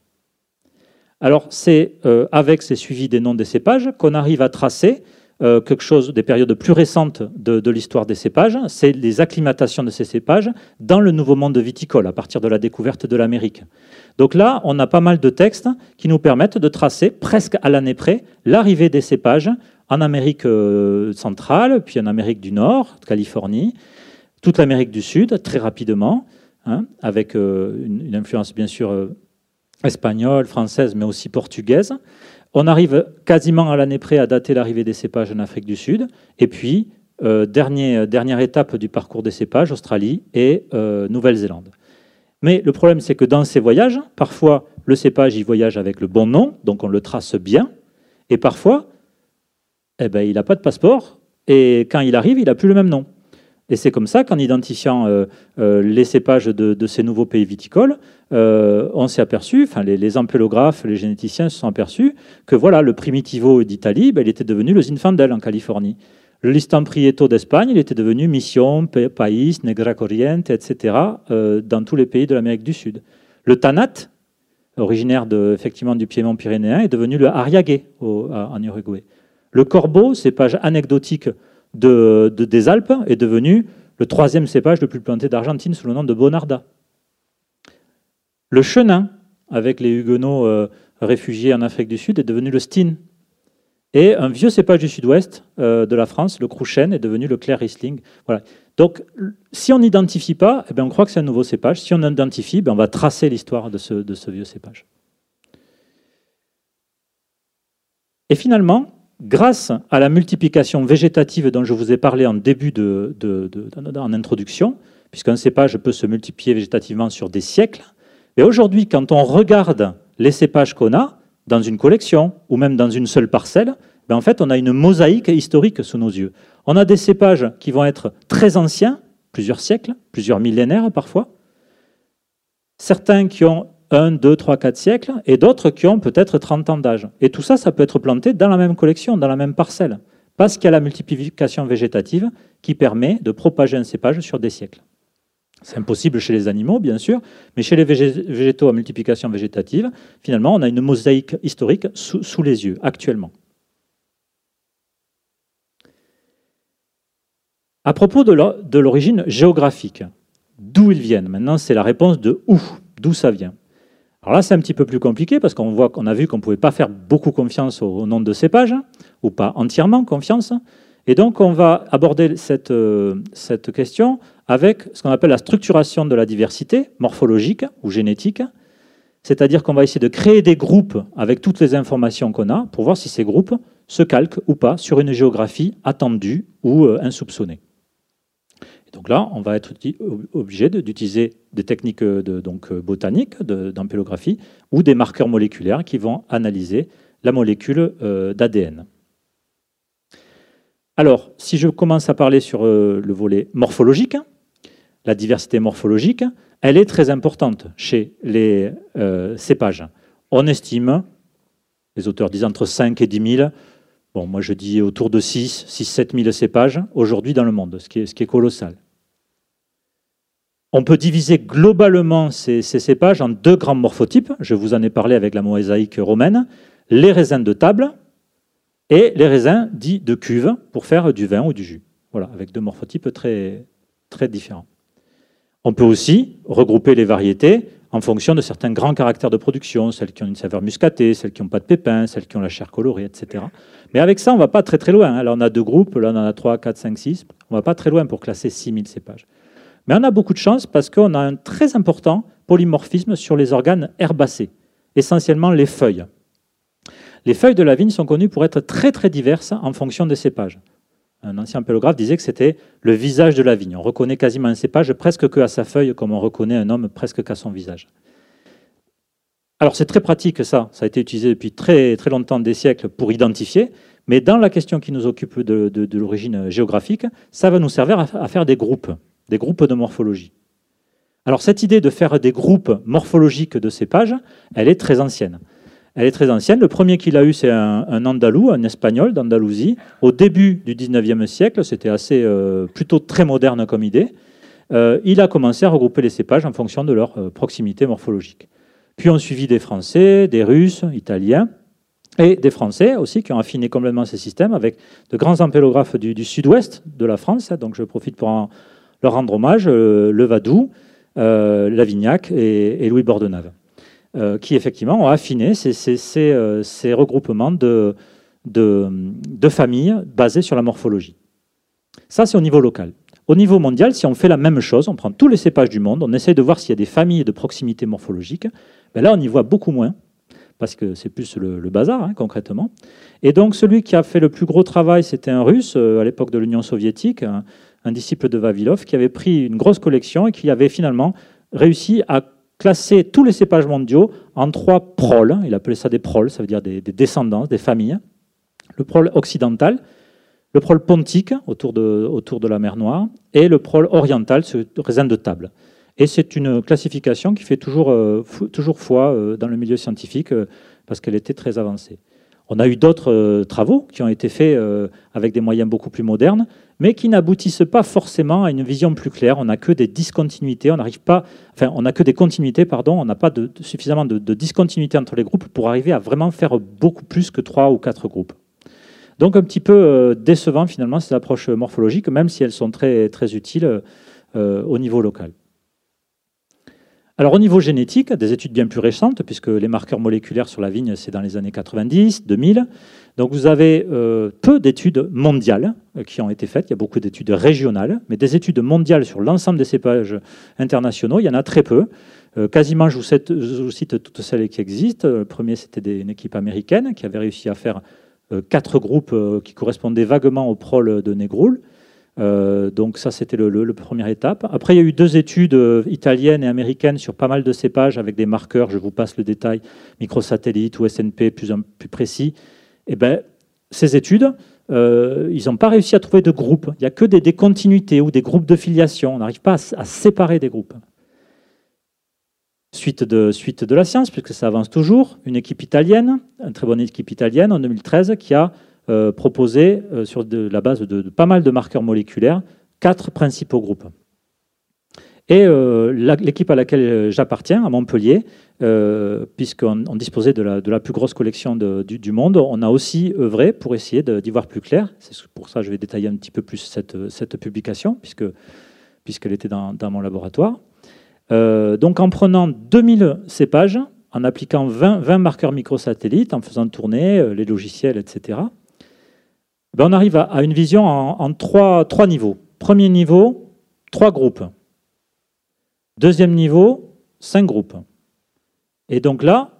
Alors c'est euh, avec ces suivis des noms des cépages qu'on arrive à tracer euh, quelque chose des périodes plus récentes de, l'histoire des cépages, c'est les acclimatations de ces cépages dans le nouveau monde viticole, à partir de la découverte de l'Amérique. Donc là, on a pas mal de textes qui nous permettent de tracer presque à l'année près l'arrivée des cépages en Amérique euh, centrale, puis en Amérique du Nord, Californie, toute l'Amérique du Sud très rapidement, hein, avec euh, une, influence bien sûr euh, espagnole, française, mais aussi portugaise. On arrive quasiment à l'année près à dater l'arrivée des cépages en Afrique du Sud. Et puis, dernière étape du parcours des cépages, Australie et Nouvelle-Zélande. Mais le problème, c'est que dans ces voyages, parfois, le cépage, il voyage avec le bon nom, donc on le trace bien. Et parfois, eh ben, il n'a pas de passeport. Et quand il arrive, il n'a plus le même nom. Et c'est comme ça qu'en identifiant euh, euh, les cépages de, ces nouveaux pays viticoles, euh, on s'est aperçu, enfin les, les, ampélographes, les généticiens se sont aperçus que voilà, le Primitivo d'Italie, ben, il était devenu le Zinfandel en Californie. Le Listan Prieto d'Espagne, il était devenu Mission, País, Negra Corriente, etc., dans tous les pays de l'Amérique du Sud. Le Tanat, originaire de, effectivement du Piémont pyrénéen, est devenu le Ariague en Uruguay. Le corbeau, cépage anecdotique de, des Alpes, est devenu le troisième cépage le plus planté d'Argentine sous le nom de Bonarda. Le chenin, avec les huguenots euh, réfugiés en Afrique du Sud, est devenu le Stin. Et un vieux cépage du sud-ouest euh, de la France, le Crouchen, est devenu le Clair Riesling. Donc, si on n'identifie pas, eh bien, on croit que c'est un nouveau cépage. Si on identifie, ben, on va tracer l'histoire de ce vieux cépage. Et finalement, grâce à la multiplication végétative dont je vous ai parlé en début de, en introduction, puisqu'un cépage peut se multiplier végétativement sur des siècles, aujourd'hui, quand on regarde les cépages qu'on a dans une collection ou même dans une seule parcelle, ben on a une mosaïque historique sous nos yeux. On a des cépages qui vont être très anciens, plusieurs siècles, plusieurs millénaires parfois, certains qui ont 1, 2, 3, 4 siècles, et d'autres qui ont peut-être 30 ans d'âge. Et tout ça, ça peut être planté dans la même collection, dans la même parcelle, parce qu'il y a la multiplication végétative qui permet de propager un cépage sur des siècles. C'est impossible chez les animaux, bien sûr, mais chez les végétaux à multiplication végétative, finalement, on a une mosaïque historique sous, les yeux, actuellement. À propos de l'origine géographique, d'où ils viennent? Maintenant, c'est la réponse de où, d'où ça vient. Alors là, c'est un petit peu plus compliqué parce qu'on voit qu'on a vu qu'on ne pouvait pas faire beaucoup confiance au, nom de cépage, ou pas entièrement confiance. Et donc, on va aborder cette, euh, cette question avec ce qu'on appelle la structuration de la diversité morphologique ou génétique. C'est-à-dire qu'on va essayer de créer des groupes avec toutes les informations qu'on a pour voir si ces groupes se calquent ou pas sur une géographie attendue ou euh, insoupçonnée. Donc là, on va être obligé d'utiliser des techniques euh, donc, euh, botaniques, d'ampélographie, ou des marqueurs moléculaires qui vont analyser la molécule euh, d'ADN. Alors, si je commence à parler sur le volet morphologique, la diversité morphologique, elle est très importante chez les cépages. On estime, les auteurs disent entre 5 et 10 000, bon, moi je dis autour de 6, 6 7 000 cépages aujourd'hui dans le monde, ce qui est colossal. On peut diviser globalement ces, cépages en deux grands morphotypes. Je vous en ai parlé avec la mosaïque romaine. Les raisins de table et les raisins dits de cuve pour faire du vin ou du jus. Voilà, avec deux morphotypes très, différents. On peut aussi regrouper les variétés en fonction de certains grands caractères de production, celles qui ont une saveur muscatée, celles qui n'ont pas de pépins, celles qui ont la chair colorée, etc. Mais avec ça, on ne va pas très très loin. Alors on a deux groupes, là on en a trois, quatre, cinq, six. On ne va pas très loin pour classer 6000 cépages. Mais on a beaucoup de chance parce qu'on a un très important polymorphisme sur les organes herbacés, essentiellement les feuilles. Les feuilles de la vigne sont connues pour être très très diverses en fonction des cépages. Un ancien pélographe disait que c'était le visage de la vigne. On reconnaît quasiment un cépage presque que à sa feuille, comme on reconnaît un homme presque qu'à son visage. Alors c'est très pratique ça, ça a été utilisé depuis très, très longtemps, des siècles, pour identifier, mais dans la question qui nous occupe de, l'origine géographique, ça va nous servir à faire des groupes des groupes de morphologie. Alors cette idée de faire des groupes morphologiques de cépages, elle est très ancienne. Elle est très ancienne. Le premier qu'il a eu, c'est un, Andalou, un Espagnol d'Andalousie, au début du 19e siècle. C'était assez, euh, plutôt très moderne comme idée. Euh, il a commencé à regrouper les cépages en fonction de leur euh, proximité morphologique. Puis on suivi des Français, des Russes, Italiens, et des Français aussi qui ont affiné complètement ces systèmes avec de grands ampélographes du, du sud-ouest de la France. Donc je profite pour en, leur rendre hommage, euh, Levadou, euh, Lavignac et, Louis Bordenave, euh, qui effectivement ont affiné ces, regroupements de, familles basés sur la morphologie. Ça, c'est au niveau local. Au niveau mondial, si on fait la même chose, on prend tous les cépages du monde, on essaye de voir s'il y a des familles de proximité morphologique, ben là, on y voit beaucoup moins, parce que c'est plus le, bazar, hein, concrètement. Et donc, celui qui a fait le plus gros travail, c'était un Russe, à l'époque de l'Union soviétique, un disciple de Vavilov, qui avait pris une grosse collection et qui avait finalement réussi à classer tous les cépages mondiaux en trois proles. Il appelait ça des proles, ça veut dire des, descendants, des familles. Le prole occidental, le prole pontique, autour de, la mer Noire, et le prole oriental, ce raisin de table. Et c'est une classification qui fait toujours, euh, foi euh, dans le milieu scientifique euh, parce qu'elle était très avancée. On a eu d'autres travaux qui ont été faits avec des moyens beaucoup plus modernes, mais qui n'aboutissent pas forcément à une vision plus claire. On n'a que des discontinuités, on n'arrive pas, enfin, on n'a que des continuités, pardon, on n'a pas suffisamment de, de discontinuité entre les groupes pour arriver à vraiment faire beaucoup plus que trois ou quatre groupes. Donc un petit peu décevant finalement ces approches morphologiques, même si elles sont très, très utiles au niveau local. Alors au niveau génétique, des études bien plus récentes, puisque les marqueurs moléculaires sur la vigne, c'est dans les années 90, 2000. Donc vous avez euh, peu d'études mondiales euh, qui ont été faites. Il y a beaucoup d'études régionales, mais des études mondiales sur l'ensemble des cépages internationaux, il y en a très peu. Euh, quasiment, je vous, cite, toutes celles qui existent. Le premier, c'était une équipe américaine qui avait réussi à faire quatre groupes qui correspondaient vaguement au prol de Négroul. Euh, donc ça, c'était le, première étape. Après, il y a eu deux études italiennes et américaines sur pas mal de cépages avec des marqueurs, je vous passe le détail, microsatellite ou SNP plus précis. Eh ben, ces études, euh, ils n'ont pas réussi à trouver de groupe. Il n'y a que des, continuités ou des groupes de filiation. On n'arrive pas à, séparer des groupes. Suite de, suite de la science, puisque ça avance toujours, une équipe italienne, une très bonne équipe italienne en 2013, qui a euh, proposé, euh, sur la base de, pas mal de marqueurs moléculaires, quatre principaux groupes. Et euh, l'équipe à laquelle j'appartiens, à Montpellier, puisqu'on disposait de la, plus grosse collection du, monde, on a aussi œuvré pour essayer d'y voir plus clair. C'est pour ça que je vais détailler un petit peu plus cette, publication, puisque puisqu'elle était dans, mon laboratoire. donc en prenant 2000 cépages, en appliquant 20, 20 marqueurs microsatellites, en faisant tourner les logiciels, etc., ben, on arrive à, une vision en, trois, niveaux. Premier niveau, trois groupes. Deuxième niveau, cinq groupes. Et donc là,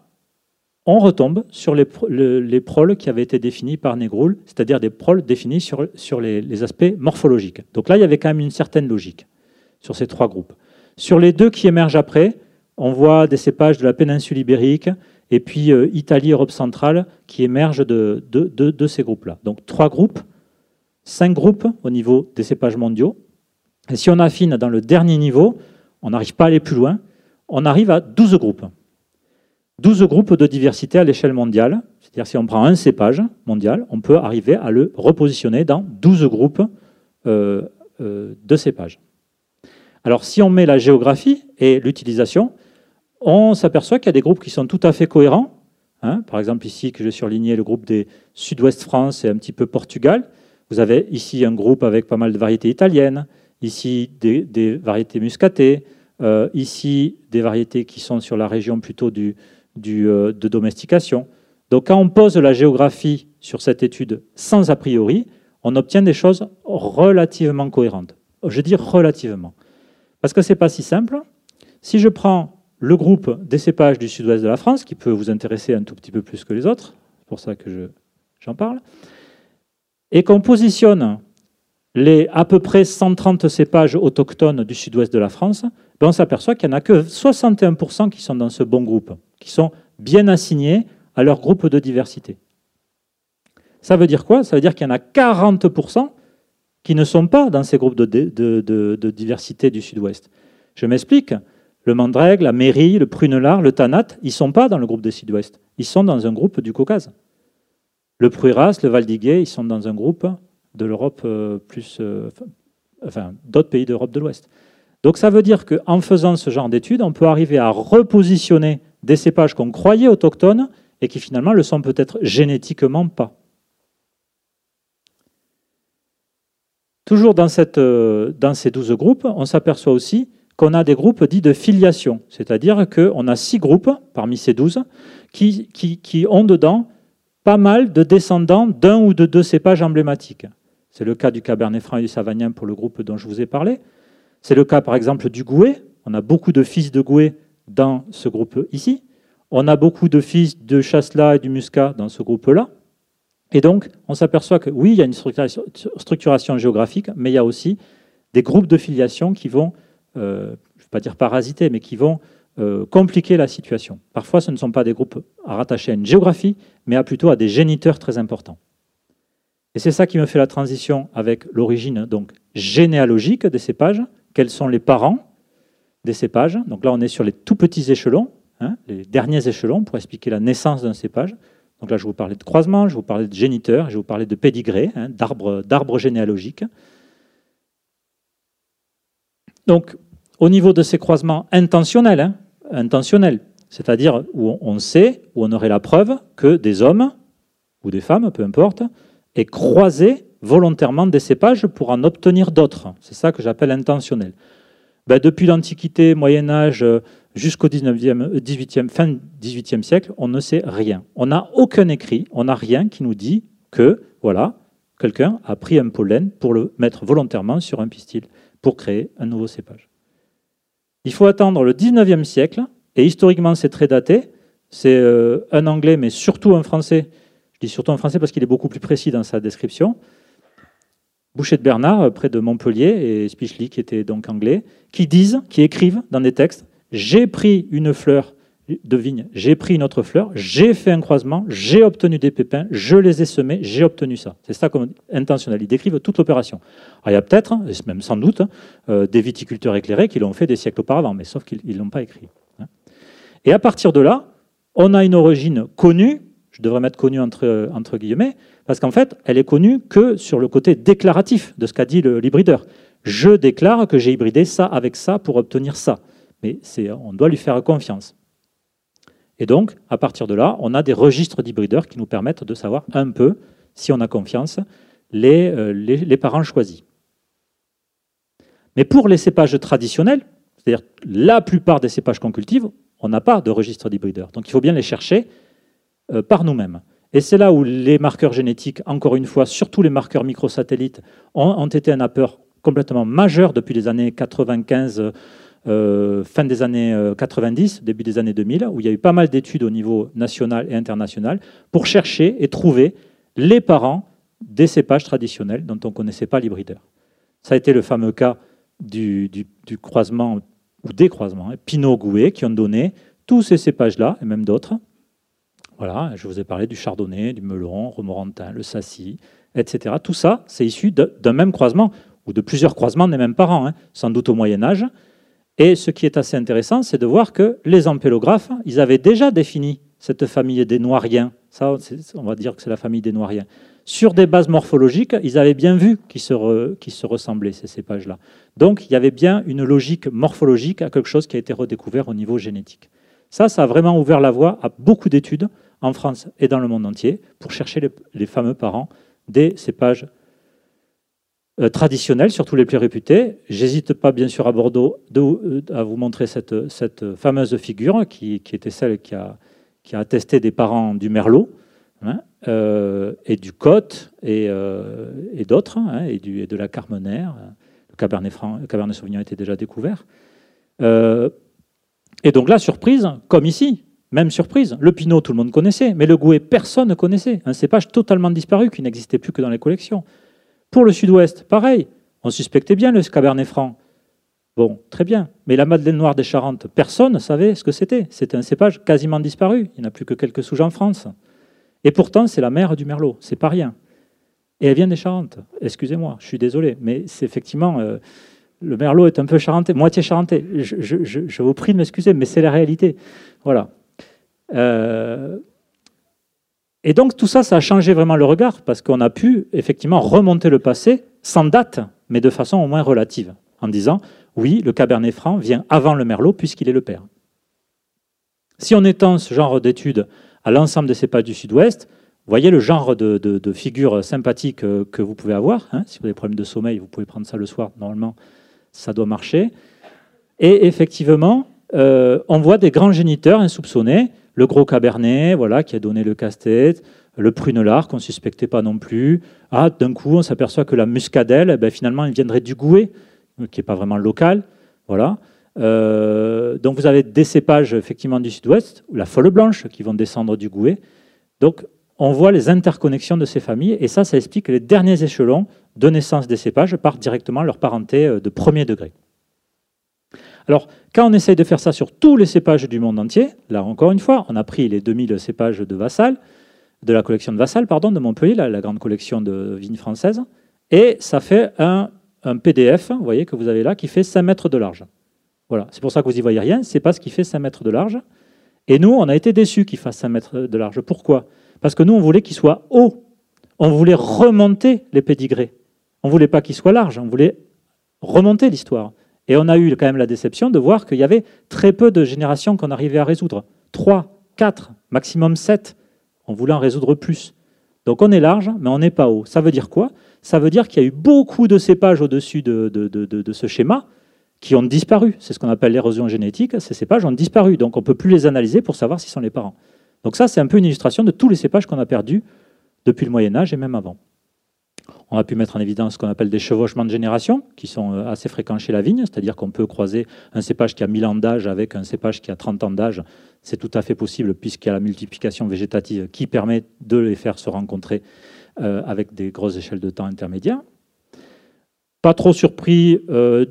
on retombe sur les, les proles qui avaient été définis par Negroul, c'est-à-dire des proles définis sur, les, aspects morphologiques. Donc là, il y avait quand même une certaine logique sur ces trois groupes. Sur les deux qui émergent après, on voit des cépages de la péninsule ibérique, et puis euh, Italie, Europe centrale, qui émergent de, ces groupes-là. Donc trois groupes, cinq groupes au niveau des cépages mondiaux. Et si on affine dans le dernier niveau, on n'arrive pas à aller plus loin, on arrive à 12 groupes. 12 groupes de diversité à l'échelle mondiale, c'est-à-dire si on prend un cépage mondial, on peut arriver à le repositionner dans 12 groupes euh, euh, de cépages. Alors si on met la géographie et l'utilisation, on s'aperçoit qu'il y a des groupes qui sont tout à fait cohérents. Hein. par exemple, ici, que je surlignais, le groupe des Sud-Ouest France et un petit peu Portugal. Vous avez ici un groupe avec pas mal de variétés italiennes, ici des, variétés muscatées, euh, ici des variétés qui sont sur la région plutôt euh, de domestication. Donc quand on pose la géographie sur cette étude sans a priori, on obtient des choses relativement cohérentes. Je dis relativement. Parce que ce n'est pas si simple. Si je prends le groupe des cépages du sud-ouest de la France, qui peut vous intéresser un tout petit peu plus que les autres, c'est pour ça que j'en parle, et qu'on positionne les à peu près 130 cépages autochtones du sud-ouest de la France, ben on s'aperçoit qu'il n'y en a que 61% qui sont dans ce bon groupe, qui sont bien assignés à leur groupe de diversité. Ça veut dire quoi? Ça veut dire qu'il y en a 40% qui ne sont pas dans ces groupes de, diversité du sud-ouest. Je m'explique le mandrègue, la mairie, le prunelard, le tanat, ils ne sont pas dans le groupe de Sud-Ouest. Ils sont dans un groupe du Caucase. Le pruiras, le val d'Iguet, ils sont dans un groupe de l'Europe euh, plus. Euh, enfin, d'autres pays d'Europe de l'Ouest. Donc ça veut dire qu'en faisant ce genre d'études, on peut arriver à repositionner des cépages qu'on croyait autochtones et qui finalement le sont peut-être génétiquement pas. Toujours dans, cette, euh, dans ces douze groupes, on s'aperçoit aussi qu'on a des groupes dits de filiation, c'est-à-dire qu'on a six groupes parmi ces douze qui, qui, ont dedans pas mal de descendants d'un ou de deux cépages emblématiques. C'est le cas du Cabernet Franc et du Savagnin pour le groupe dont je vous ai parlé. C'est le cas par exemple du Gouet. On a beaucoup de fils de Gouet dans ce groupe ici. On a beaucoup de fils de Chasselas et du Muscat dans ce groupe-là. Et donc, on s'aperçoit que oui, il y a une structuration géographique, mais il y a aussi des groupes de filiation qui vont euh, je ne vais pas dire parasiter, mais qui vont euh, compliquer la situation. Parfois, ce ne sont pas des groupes à rattacher à une géographie, mais à plutôt à des géniteurs très importants. Et c'est ça qui me fait la transition avec l'origine donc généalogique des cépages. Quels sont les parents des cépages? Donc là, on est sur les tout petits échelons, hein, les derniers échelons pour expliquer la naissance d'un cépage. Donc là, je vous parlais de croisement, je vous parlais de géniteur, je vous parlais de pédigré, hein, d'arbre généalogique. Donc, au niveau de ces croisements intentionnels, hein, intentionnels, c'est-à-dire où on sait, où on aurait la preuve que des hommes ou des femmes, peu importe, et croiser volontairement des cépages pour en obtenir d'autres. C'est ça que j'appelle intentionnel. Ben, depuis l'Antiquité, Moyen Âge, euh, jusqu'au 19e, 18e, fin 18e siècle, on ne sait rien. On n'a aucun écrit, on n'a rien qui nous dit que, voilà, quelqu'un a pris un pollen pour le mettre volontairement sur un pistil pour créer un nouveau cépage. Il faut attendre le 19e siècle, et historiquement c'est très daté, c'est euh, un anglais, mais surtout un français, je dis surtout un français parce qu'il est beaucoup plus précis dans sa description, Boucher de Bernard, euh, près de Montpellier, et Spichli, qui était donc anglais, qui disent, qui écrivent dans des textes J'ai pris une fleur de vigne, j'ai pris une autre fleur, j'ai fait un croisement, j'ai obtenu des pépins, je les ai semés, j'ai obtenu ça. C'est ça comme intentionnel. Ils décrivent toute l'opération. il y a peut-être, même sans doute, euh, des viticulteurs éclairés qui l'ont fait des siècles auparavant, mais sauf qu'ils ne l'ont pas écrit. Hein. Et à partir de là, on a une origine connue, je devrais mettre connue entre, entre guillemets, parce qu'en fait, elle est connue que sur le côté déclaratif de ce qu'a dit l'hybrideur. Je déclare que j'ai hybridé ça avec ça pour obtenir ça. Mais on doit lui faire confiance. Et donc, à partir de là, on a des registres d'hybrideurs qui nous permettent de savoir un peu, si on a confiance, les, euh, parents choisis. Mais pour les cépages traditionnels, c'est-à-dire la plupart des cépages qu'on cultive, on n'a pas de registre d'hybrideurs. Donc il faut bien les chercher euh, par nous-mêmes. Et c'est là où les marqueurs génétiques, encore une fois, surtout les marqueurs microsatellites, ont, été un apport complètement majeur depuis les années 95, euh, fin des années 90, euh, début des années 2000, où il y a eu pas mal d'études au niveau national et international pour chercher et trouver les parents des cépages traditionnels dont on ne connaissait pas l'hybrideur. Ça a été le fameux cas du, croisement ou des croisements, hein, Pinot-Gouet, qui ont donné tous ces cépages-là, et même d'autres, voilà, je vous ai parlé du chardonnay, du melon, romorantin, le sassi, etc. Tout ça, c'est issu d'un même croisement, ou de plusieurs croisements des mêmes parents, hein, sans doute au Moyen Âge. Et ce qui est assez intéressant, c'est de voir que les ampélographes, ils avaient déjà défini cette famille des Noiriens. Ça, on va dire que c'est la famille des Noiriens. Sur des bases morphologiques, ils avaient bien vu qu'ils se ressemblaient, ces cépages-là. Donc, il y avait bien une logique morphologique à quelque chose qui a été redécouvert au niveau génétique. Ça, ça a vraiment ouvert la voie à beaucoup d'études en France et dans le monde entier pour chercher les, fameux parents des cépages euh, traditionnels, surtout les plus réputés. J'hésite pas, bien sûr, à Bordeaux euh, à vous montrer cette, fameuse figure qui, était celle qui a, attesté des parents du Merlot. Hein, euh, et du Côte et, d'autres, hein, et, de la Carmenère. Le Cabernet Sauvignon était déjà découvert. Et donc là, surprise, comme ici, même surprise, le Pinot, tout le monde connaissait, mais le Gouet, personne ne connaissait. Un cépage totalement disparu qui n'existait plus que dans les collections. Pour le sud-ouest, pareil, on suspectait bien le Cabernet Franc. Bon, très bien. Mais la Madeleine Noire des Charentes, personne ne savait ce que c'était. C'était un cépage quasiment disparu. Il n'y en a plus que quelques souches en France. Et pourtant, c'est la mère du Merlot. C'est pas rien. Et elle vient des Charentes. Excusez-moi, je suis désolé. Mais c'est effectivement. Euh, le Merlot est un peu charentais, moitié charentais. Je, vous prie de m'excuser, mais c'est la réalité. Voilà. Euh, et donc tout ça, ça a changé vraiment le regard, parce qu'on a pu effectivement remonter le passé sans date, mais de façon au moins relative, en disant, oui, le Cabernet Franc vient avant le Merlot, puisqu'il est le père. Si on étend ce genre d'études à l'ensemble des cépages du Sud-Ouest, voyez le genre de, figures sympathiques euh, que vous pouvez avoir. Hein. Si vous avez des problèmes de sommeil, vous pouvez prendre ça le soir, normalement, ça doit marcher. Et effectivement, euh, on voit des grands géniteurs insoupçonnés le gros cabernet, voilà, qui a donné le casse-tête, le prunelard, qu'on ne suspectait pas non plus. Ah, d'un coup, on s'aperçoit que la muscadelle, eh ben, finalement, elle viendrait du Gouet, qui n'est pas vraiment local. Voilà. Euh, donc vous avez des cépages effectivement du sud-ouest, ou la folle blanche, qui vont descendre du Gouet. Donc on voit les interconnexions de ces familles, et ça, ça explique que les derniers échelons de naissance des cépages partent directement leur parenté euh, de premier degré. Alors, quand on essaye de faire ça sur tous les cépages du monde entier, là encore une fois, on a pris les 2000 cépages de Vassal, de la collection de Vassal, pardon, de Montpellier, la, grande collection de vignes françaises, et ça fait un, PDF, vous voyez, que vous avez là, qui fait 5 mètres de large. Voilà, c'est pour ça que vous n'y voyez rien, c'est parce qu'il fait 5 mètres de large. Et nous, on a été déçus qu'il fasse 5 mètres de large. Pourquoi? Parce que nous, on voulait qu'il soit haut. On voulait remonter les pédigrés. On ne voulait pas qu'il soit large, on voulait remonter l'histoire. Et on a eu quand même la déception de voir qu'il y avait très peu de générations qu'on arrivait à résoudre. Trois, quatre, maximum sept. On voulait en résoudre plus. Donc on est large, mais on n'est pas haut. Ça veut dire quoi? Ça veut dire qu'il y a eu beaucoup de cépages au-dessus de, de, ce schéma qui ont disparu. C'est ce qu'on appelle l'érosion génétique. Ces cépages ont disparu, donc on ne peut plus les analyser pour savoir si sont les parents. Donc ça, c'est un peu une illustration de tous les cépages qu'on a perdus depuis le Moyen Âge et même avant. On a pu mettre en évidence ce qu'on appelle des chevauchements de génération, qui sont euh, assez fréquents chez la vigne, c'est-à-dire qu'on peut croiser un cépage qui a 1000 ans d'âge avec un cépage qui a 30 ans d'âge. C'est tout à fait possible puisqu'il y a la multiplication végétative qui permet de les faire se rencontrer euh, avec des grosses échelles de temps intermédiaires. Pas trop surpris euh,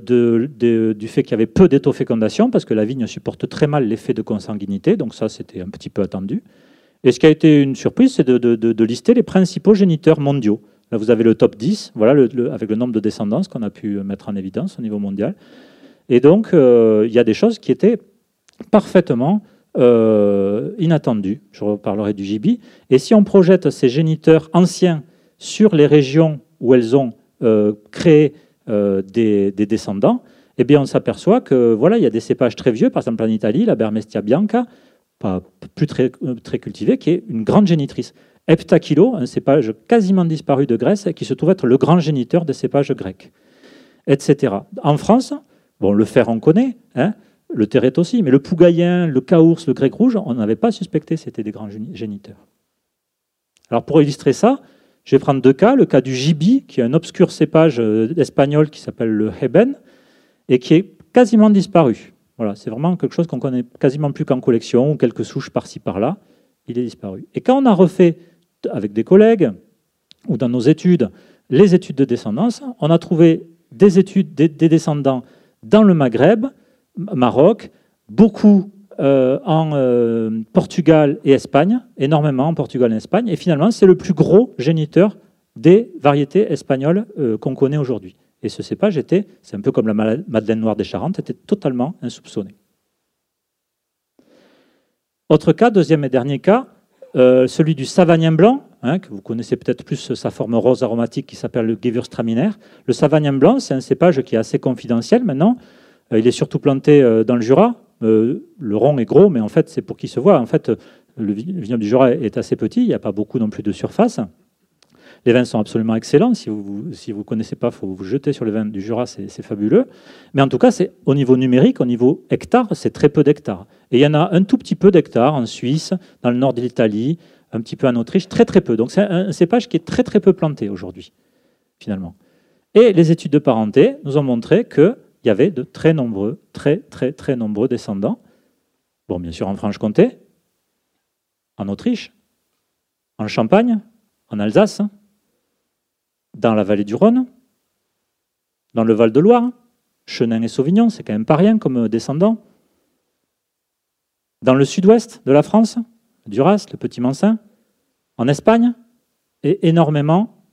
du fait qu'il y avait peu d'étofécondation, parce que la vigne supporte très mal l'effet de consanguinité, donc ça c'était un petit peu attendu. Et ce qui a été une surprise, c'est de lister les principaux géniteurs mondiaux. Là, vous avez le top 10, voilà, avec le nombre de descendants qu'on a pu mettre en évidence au niveau mondial. Et donc, euh, il y a des choses qui étaient parfaitement euh, inattendues. Je reparlerai du gibier. Et si on projette ces géniteurs anciens sur les régions où elles ont euh, créé des, descendants, eh bien, on s'aperçoit que voilà, il y a des cépages très vieux, par exemple en Italie, la Bermestia bianca, pas plus très, très cultivée, qui est une grande génitrice. Heptakilo, un cépage quasiment disparu de Grèce, qui se trouve être le grand géniteur des cépages grecs, etc. En France, bon, le fer on connaît, hein, le terret aussi, mais le pougaïen, le caours, le grec rouge, on n'avait pas suspecté c'était des grands géniteurs. Alors pour illustrer ça, je vais prendre deux cas. Le cas du gibi, qui est un obscur cépage euh, espagnol qui s'appelle le heben, et qui est quasiment disparu. Voilà, c'est vraiment quelque chose qu'on connaît quasiment plus qu'en collection, ou quelques souches par-ci par-là. Il est disparu. Et quand on a refait avec des collègues ou dans nos études, les études de descendance, on a trouvé des études des, descendants dans le Maghreb, Maroc, beaucoup euh, en euh, Portugal et Espagne, énormément en Portugal et Espagne, et finalement c'est le plus gros géniteur des variétés espagnoles euh, qu'on connaît aujourd'hui. Et ce cépage était, c'est un peu comme la Madeleine noire des Charentes, était totalement insoupçonné. Autre cas, deuxième et dernier cas, celui du savagnin blanc, hein, que vous connaissez peut-être plus sa forme rose aromatique qui s'appelle le Gewürztraminer. Le savagnin blanc, c'est un cépage qui est assez confidentiel maintenant. Il est surtout planté dans le Jura. Le rond est gros, mais en fait, c'est pour qu'il se voit. En fait, le vignoble du Jura est assez petit, il n'y a pas beaucoup non plus de surface. Les vins sont absolument excellents. Si vous ne si vous connaissez pas, il faut vous jeter sur les vins du Jura, c'est fabuleux. Mais en tout cas, c'est au niveau numérique, au niveau hectare, c'est très peu d'hectares. Et il y en a un tout petit peu d'hectares en Suisse, dans le nord de l'Italie, un petit peu en Autriche, très très peu. Donc c'est un, cépage qui est très très peu planté aujourd'hui, finalement. Et les études de parenté nous ont montré qu'il y avait de très nombreux, très très très nombreux descendants. Bon, bien sûr en Franche-Comté, en Autriche, en Champagne, en Alsace, dans la vallée du Rhône, dans le Val de Loire, Chenin et Sauvignon, c'est quand même pas rien comme descendant. Dans le sud-ouest de la France, Duras, le Petit Mansin, en Espagne et énormément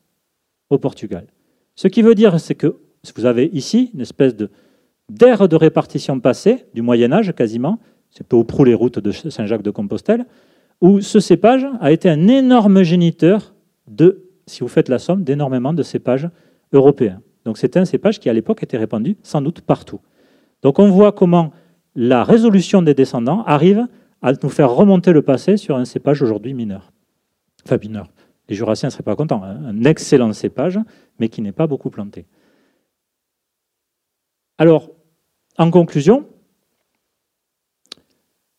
au Portugal. Ce qui veut dire, c'est que vous avez ici une espèce d'aire de répartition passée, du Moyen Âge quasiment, c'est peu au prou les routes de Saint-Jacques de Compostelle, où ce cépage a été un énorme géniteur de si vous faites la somme, d'énormément de cépages européens. Donc c'est un cépage qui à l'époque était répandu sans doute partout. Donc on voit comment la résolution des descendants arrive à nous faire remonter le passé sur un cépage aujourd'hui mineur. Enfin mineur. Les Jurassiens ne seraient pas contents. Hein. Un excellent cépage, mais qui n'est pas beaucoup planté. Alors, en conclusion,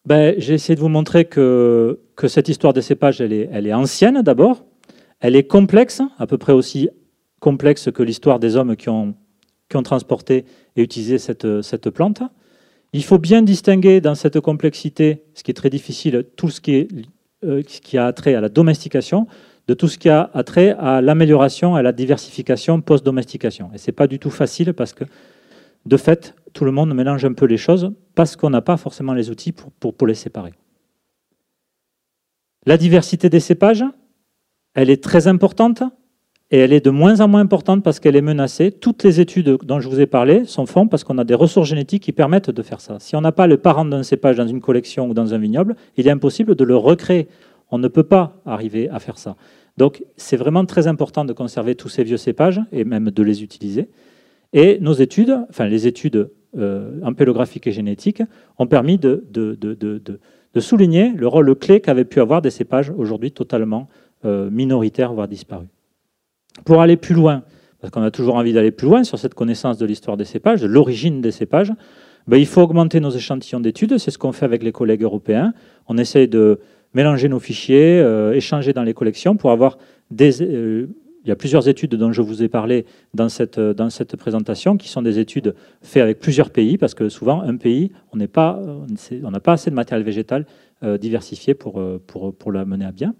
ben, j'ai essayé de vous montrer que, cette histoire des cépages, elle est, ancienne d'abord, elle est complexe, à peu près aussi complexe que l'histoire des hommes qui ont, transporté et utilisé cette, plante. Il faut bien distinguer dans cette complexité, ce qui est très difficile, tout ce qui, euh, a trait à la domestication, de tout ce qui a trait à l'amélioration, à la diversification post-domestication. Et ce n'est pas du tout facile parce que, de fait, tout le monde mélange un peu les choses parce qu'on n'a pas forcément les outils pour, les séparer. La diversité des cépages, elle est très importante et elle est de moins en moins importante parce qu'elle est menacée. Toutes les études dont je vous ai parlé sont faites parce qu'on a des ressources génétiques qui permettent de faire ça. Si on n'a pas le parent d'un cépage dans une collection ou dans un vignoble, il est impossible de le recréer. On ne peut pas arriver à faire ça. Donc c'est vraiment très important de conserver tous ces vieux cépages et même de les utiliser. Et nos études, enfin les études euh, et génétiques, ont permis de, souligner le rôle clé qu'avaient pu avoir des cépages aujourd'hui totalement minoritaires, voire disparus. Pour aller plus loin, parce qu'on a toujours envie d'aller plus loin sur cette connaissance de l'histoire des cépages, de l'origine des cépages, ben, il faut augmenter nos échantillons d'études. C'est ce qu'on fait avec les collègues européens. On essaye de mélanger nos fichiers, euh, échanger dans les collections pour avoir des... Euh, il y a plusieurs études dont je vous ai parlé dans cette, dans cette présentation, qui sont des études faites avec plusieurs pays, parce que souvent, un pays, on n'a pas, pas assez de matériel végétal euh, diversifié pour, pour, pour la mener à bien.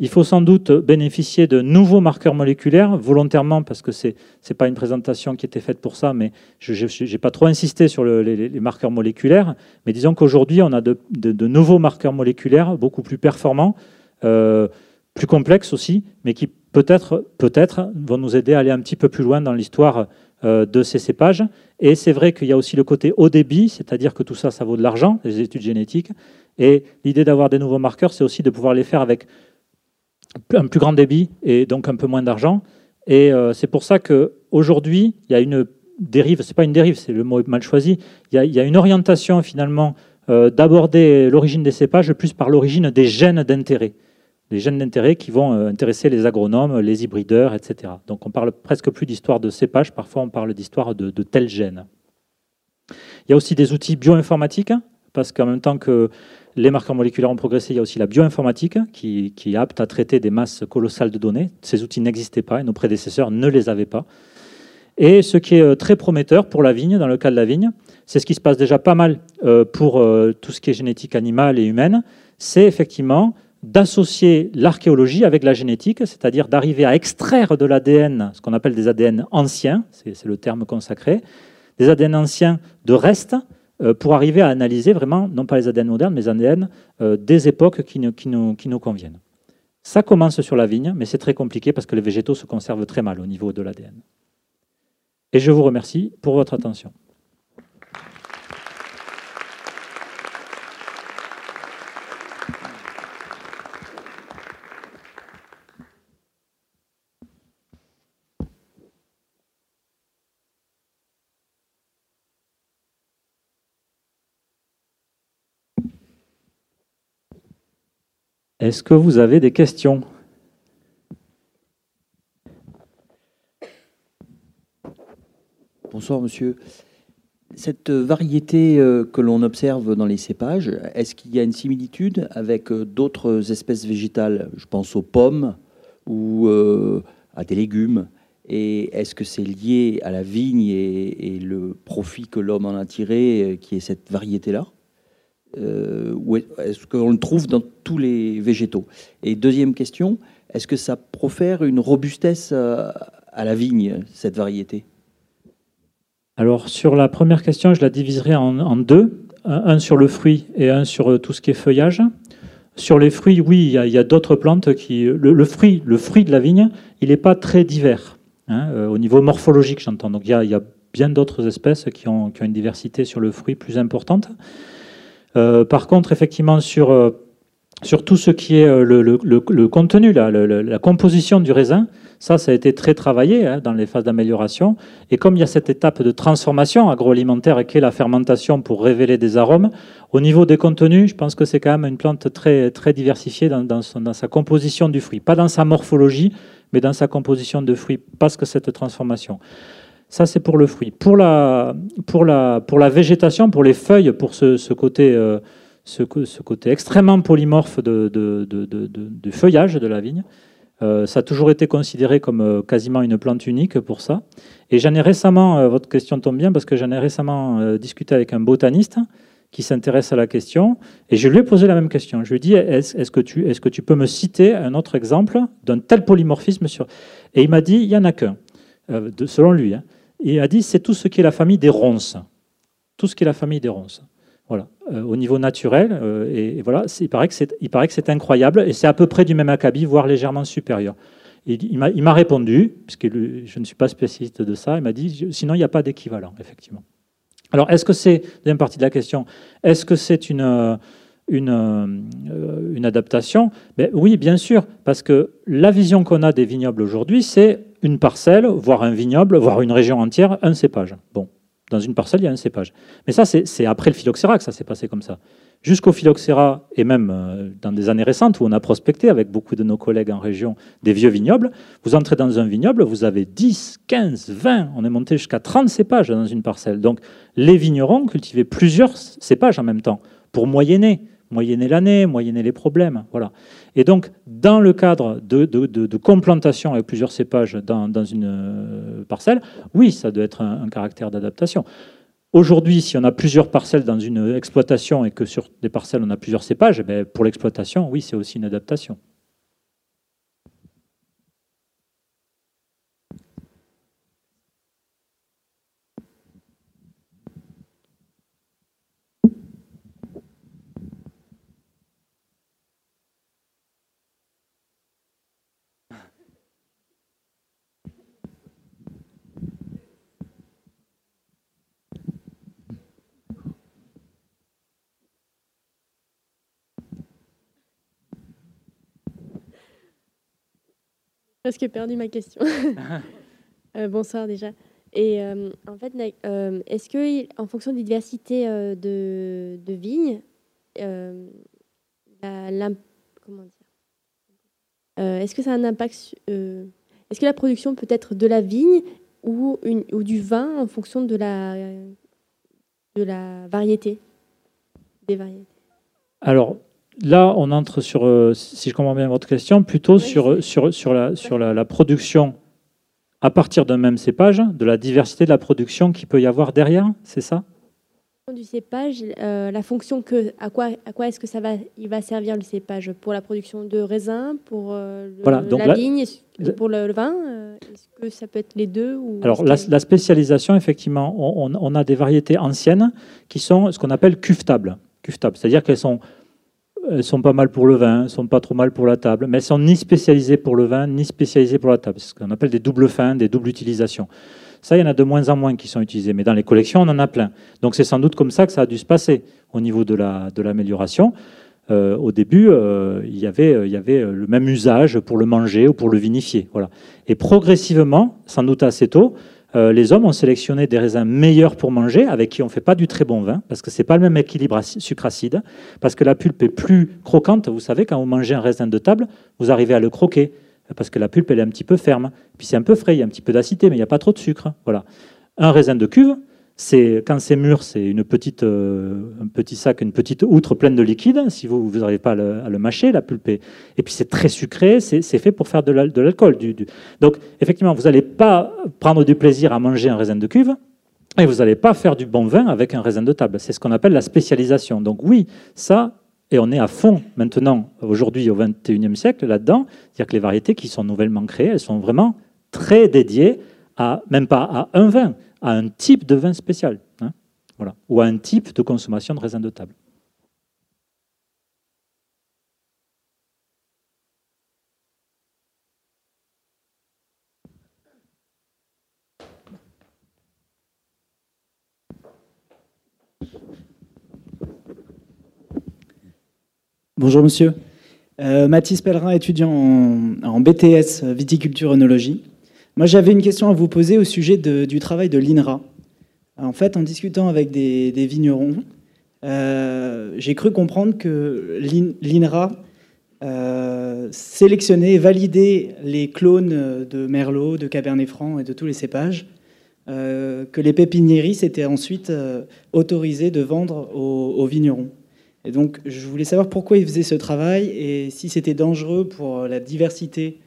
Il faut sans doute bénéficier de nouveaux marqueurs moléculaires, volontairement, parce que ce n'est pas une présentation qui était faite pour ça, mais je n'ai pas trop insisté sur les, marqueurs moléculaires. Mais disons qu'aujourd'hui, on a de, nouveaux marqueurs moléculaires, beaucoup plus performants, euh, plus complexes aussi, mais qui peut-être peut vont nous aider à aller un petit peu plus loin dans l'histoire euh, de ces cépages. Et c'est vrai qu'il y a aussi le côté haut débit, c'est-à-dire que tout ça, ça vaut de l'argent, les études génétiques. Et l'idée d'avoir des nouveaux marqueurs, c'est aussi de pouvoir les faire avec un plus grand débit et donc un peu moins d'argent. Et euh, c'est pour ça qu'aujourd'hui, il y a une dérive, c'est pas une dérive, c'est le mot mal choisi, il y a, une orientation finalement euh, d'aborder l'origine des cépages plus par l'origine des gènes d'intérêt. Les gènes d'intérêt qui vont euh, intéresser les agronomes, les hybrideurs, etc. Donc on parle presque plus d'histoire de cépages, parfois on parle d'histoire de, tels gènes. Il y a aussi des outils bioinformatiques, parce qu'en même temps que les marqueurs moléculaires ont progressé. Il y a aussi la bioinformatique qui, est apte à traiter des masses colossales de données. Ces outils n'existaient pas et nos prédécesseurs ne les avaient pas. Et ce qui est euh, très prometteur pour la vigne, dans le cas de la vigne, c'est ce qui se passe déjà pas mal euh, pour tout ce qui est génétique animale et humaine, c'est effectivement d'associer l'archéologie avec la génétique, c'est-à-dire d'arriver à extraire de l'ADN, ce qu'on appelle des ADN anciens, c'est le terme consacré, des ADN anciens de restes, euh, pour arriver à analyser vraiment, non pas les ADN modernes, mais les ADN euh, des époques qui nous, conviennent. Ça commence sur la vigne, mais c'est très compliqué parce que les végétaux se conservent très mal au niveau de l'ADN. Et je vous remercie pour votre attention. Est-ce que vous avez des questions? Bonsoir monsieur. Cette variété euh, que l'on observe dans les cépages, est-ce qu'il y a une similitude avec euh, d'autres espèces végétales? Je pense aux pommes ou euh, à des légumes. Et est-ce que c'est lié à la vigne et, le profit que l'homme en a tiré qui est cette variété-là? Euh, est-ce qu'on le trouve dans tous les végétaux? Et deuxième question, est-ce que ça profère une robustesse euh, à la vigne, cette variété? Alors sur la première question, je la diviserai en, deux, un, sur le fruit et un sur euh, tout ce qui est feuillage. Sur les fruits, oui, il y a, d'autres plantes qui... Le, fruit, le fruit de la vigne, il n'est pas très divers, hein, au niveau morphologique, j'entends. Donc il y, a, bien d'autres espèces qui ont, une diversité sur le fruit plus importante. Euh, par contre, effectivement, sur, euh, sur tout ce qui est euh, le, contenu, la, composition du raisin, ça, ça a été très travaillé hein, dans les phases d'amélioration. Et comme il y a cette étape de transformation agroalimentaire qui est la fermentation pour révéler des arômes, au niveau des contenus, je pense que c'est quand même une plante très, diversifiée dans, dans, sa composition du fruit. Pas dans sa morphologie, mais dans sa composition de fruit, parce que cette transformation. Ça, c'est pour le fruit. Pour la, pour, la, pour la végétation, pour les feuilles, pour ce, ce côté, euh, ce, côté extrêmement polymorphe de, de, de, du feuillage de la vigne, euh, ça a toujours été considéré comme euh, quasiment une plante unique pour ça. Et j'en ai récemment, votre question tombe bien, parce que j'en ai récemment discuté avec un botaniste qui s'intéresse à la question, et je lui ai posé la même question. Je lui ai dit, est-ce est que, tu, est que tu peux me citer un autre exemple d'un tel polymorphisme sur... Et il m'a dit, il n'y en a qu'un, selon lui. Hein a dit c'est tout ce qui est la famille des ronces. Tout ce qui est la famille des ronces. Voilà. Euh, au niveau naturel, euh, et, voilà, il paraît que c'est incroyable, et c'est à peu près du même acabit, voire légèrement supérieur. il m'a répondu, puisque je ne suis pas spécialiste de ça, il m'a dit sinon il n'y a pas d'équivalent, effectivement. Alors, est-ce que c'est, deuxième partie de la question, est-ce que c'est une, une, euh, une, adaptation Oui, bien sûr, parce que la vision qu'on a des vignobles aujourd'hui, c'est une parcelle, voire un vignoble, voire une région entière, un cépage. Bon, dans une parcelle, il y a un cépage. Mais ça, c'est après le phylloxéra que ça s'est passé comme ça. jusqu'au phylloxéra, et même euh, dans des années récentes où on a prospecté avec beaucoup de nos collègues en région des vieux vignobles, vous entrez dans un vignoble, vous avez 10, 15, 20, on est monté jusqu'à 30 cépages dans une parcelle. Donc les vignerons cultivaient plusieurs cépages en même temps pour moyenner, moyenner l'année, moyenner les problèmes. Voilà. Et donc, dans le cadre de, complantation avec plusieurs cépages dans, une euh, parcelle, oui, ça doit être un caractère d'adaptation. Aujourd'hui, si on a plusieurs parcelles dans une exploitation et que sur des parcelles on a plusieurs cépages, eh pour l'exploitation, oui, c'est aussi une adaptation. Presque perdu ma question. Euh, bonsoir déjà. Et euh, en fait, euh, est-ce que, en fonction des diversités de, de, vignes, la, comment dire Est-ce que ça a un impact Est-ce que la production peut être de la vigne ou, une, ou du vin en fonction de la, de la variété des variétés? Alors, là, on entre sur, euh, si je comprends bien votre question, plutôt sur, sur, sur, la, sur la, production à partir d'un même cépage, de la diversité de la production qu'il peut y avoir derrière, c'est ça? Du cépage, euh, la fonction que, à quoi, à quoi est-ce que ça va, il va servir le cépage? Pour la production de raisin, pour euh, la, vigne, pour le, vin. est-ce que ça peut être les deux ou Alors la, spécialisation, effectivement, on, on, a des variétés anciennes qui sont ce qu'on appelle cuvetables, cuvetables, c'est-à-dire qu'elles sont elles sont pas mal pour le vin, elles sont pas trop mal pour la table, mais elles sont ni spécialisées pour le vin, ni spécialisées pour la table. C'est ce qu'on appelle des doubles fins, des doubles utilisations. Ça, il y en a de moins en moins qui sont utilisés, mais dans les collections, on en a plein. Donc c'est sans doute comme ça que ça a dû se passer au niveau de l'amélioration. La, de euh, au début, euh, il, y avait, il y avait le même usage pour le manger ou pour le vinifier. Voilà. Et progressivement, sans doute assez tôt, euh, les hommes ont sélectionné des raisins meilleurs pour manger, avec qui on ne fait pas du très bon vin, parce que ce n'est pas le même équilibre sucre-acide, parce que la pulpe est plus croquante. Vous savez, quand vous mangez un raisin de table, vous arrivez à le croquer, parce que la pulpe elle est un petit peu ferme. Puis c'est un peu frais, il y a un petit peu d'acidité, mais il n'y a pas trop de sucre. Voilà. Un raisin de cuve, c'est quand c'est mûr, c'est une petite, euh, un petit sac, une petite outre pleine de liquide. Si vous n'arrivez pas à le, mâcher, la pulpe et puis c'est très sucré. C'est fait pour faire de l'alcool. Du, Donc effectivement, vous n'allez pas prendre du plaisir à manger un raisin de cuve. Et vous n'allez pas faire du bon vin avec un raisin de table. C'est ce qu'on appelle la spécialisation. Donc oui, ça, et on est à fond maintenant, aujourd'hui au XXIe siècle, là-dedans. C'est-à-dire que les variétés qui sont nouvellement créées, elles sont vraiment très dédiées à, même pas à un vin, à un type de vin spécial, hein, ou à un type de consommation de raisin de table. Bonjour monsieur. Euh, Mathis Pellerin, étudiant en, BTS viticulture œnologie. Moi, j'avais une question à vous poser au sujet du travail de l'INRA. En fait, en discutant avec des, vignerons, euh, j'ai cru comprendre que l'INRA euh, sélectionnait et validait les clones de Merlot, de Cabernet Franc et de tous les cépages, euh, que les pépiniéries s'étaient ensuite autorisées de vendre aux, vignerons. Et donc, je voulais savoir pourquoi ils faisaient ce travail et si c'était dangereux pour la diversité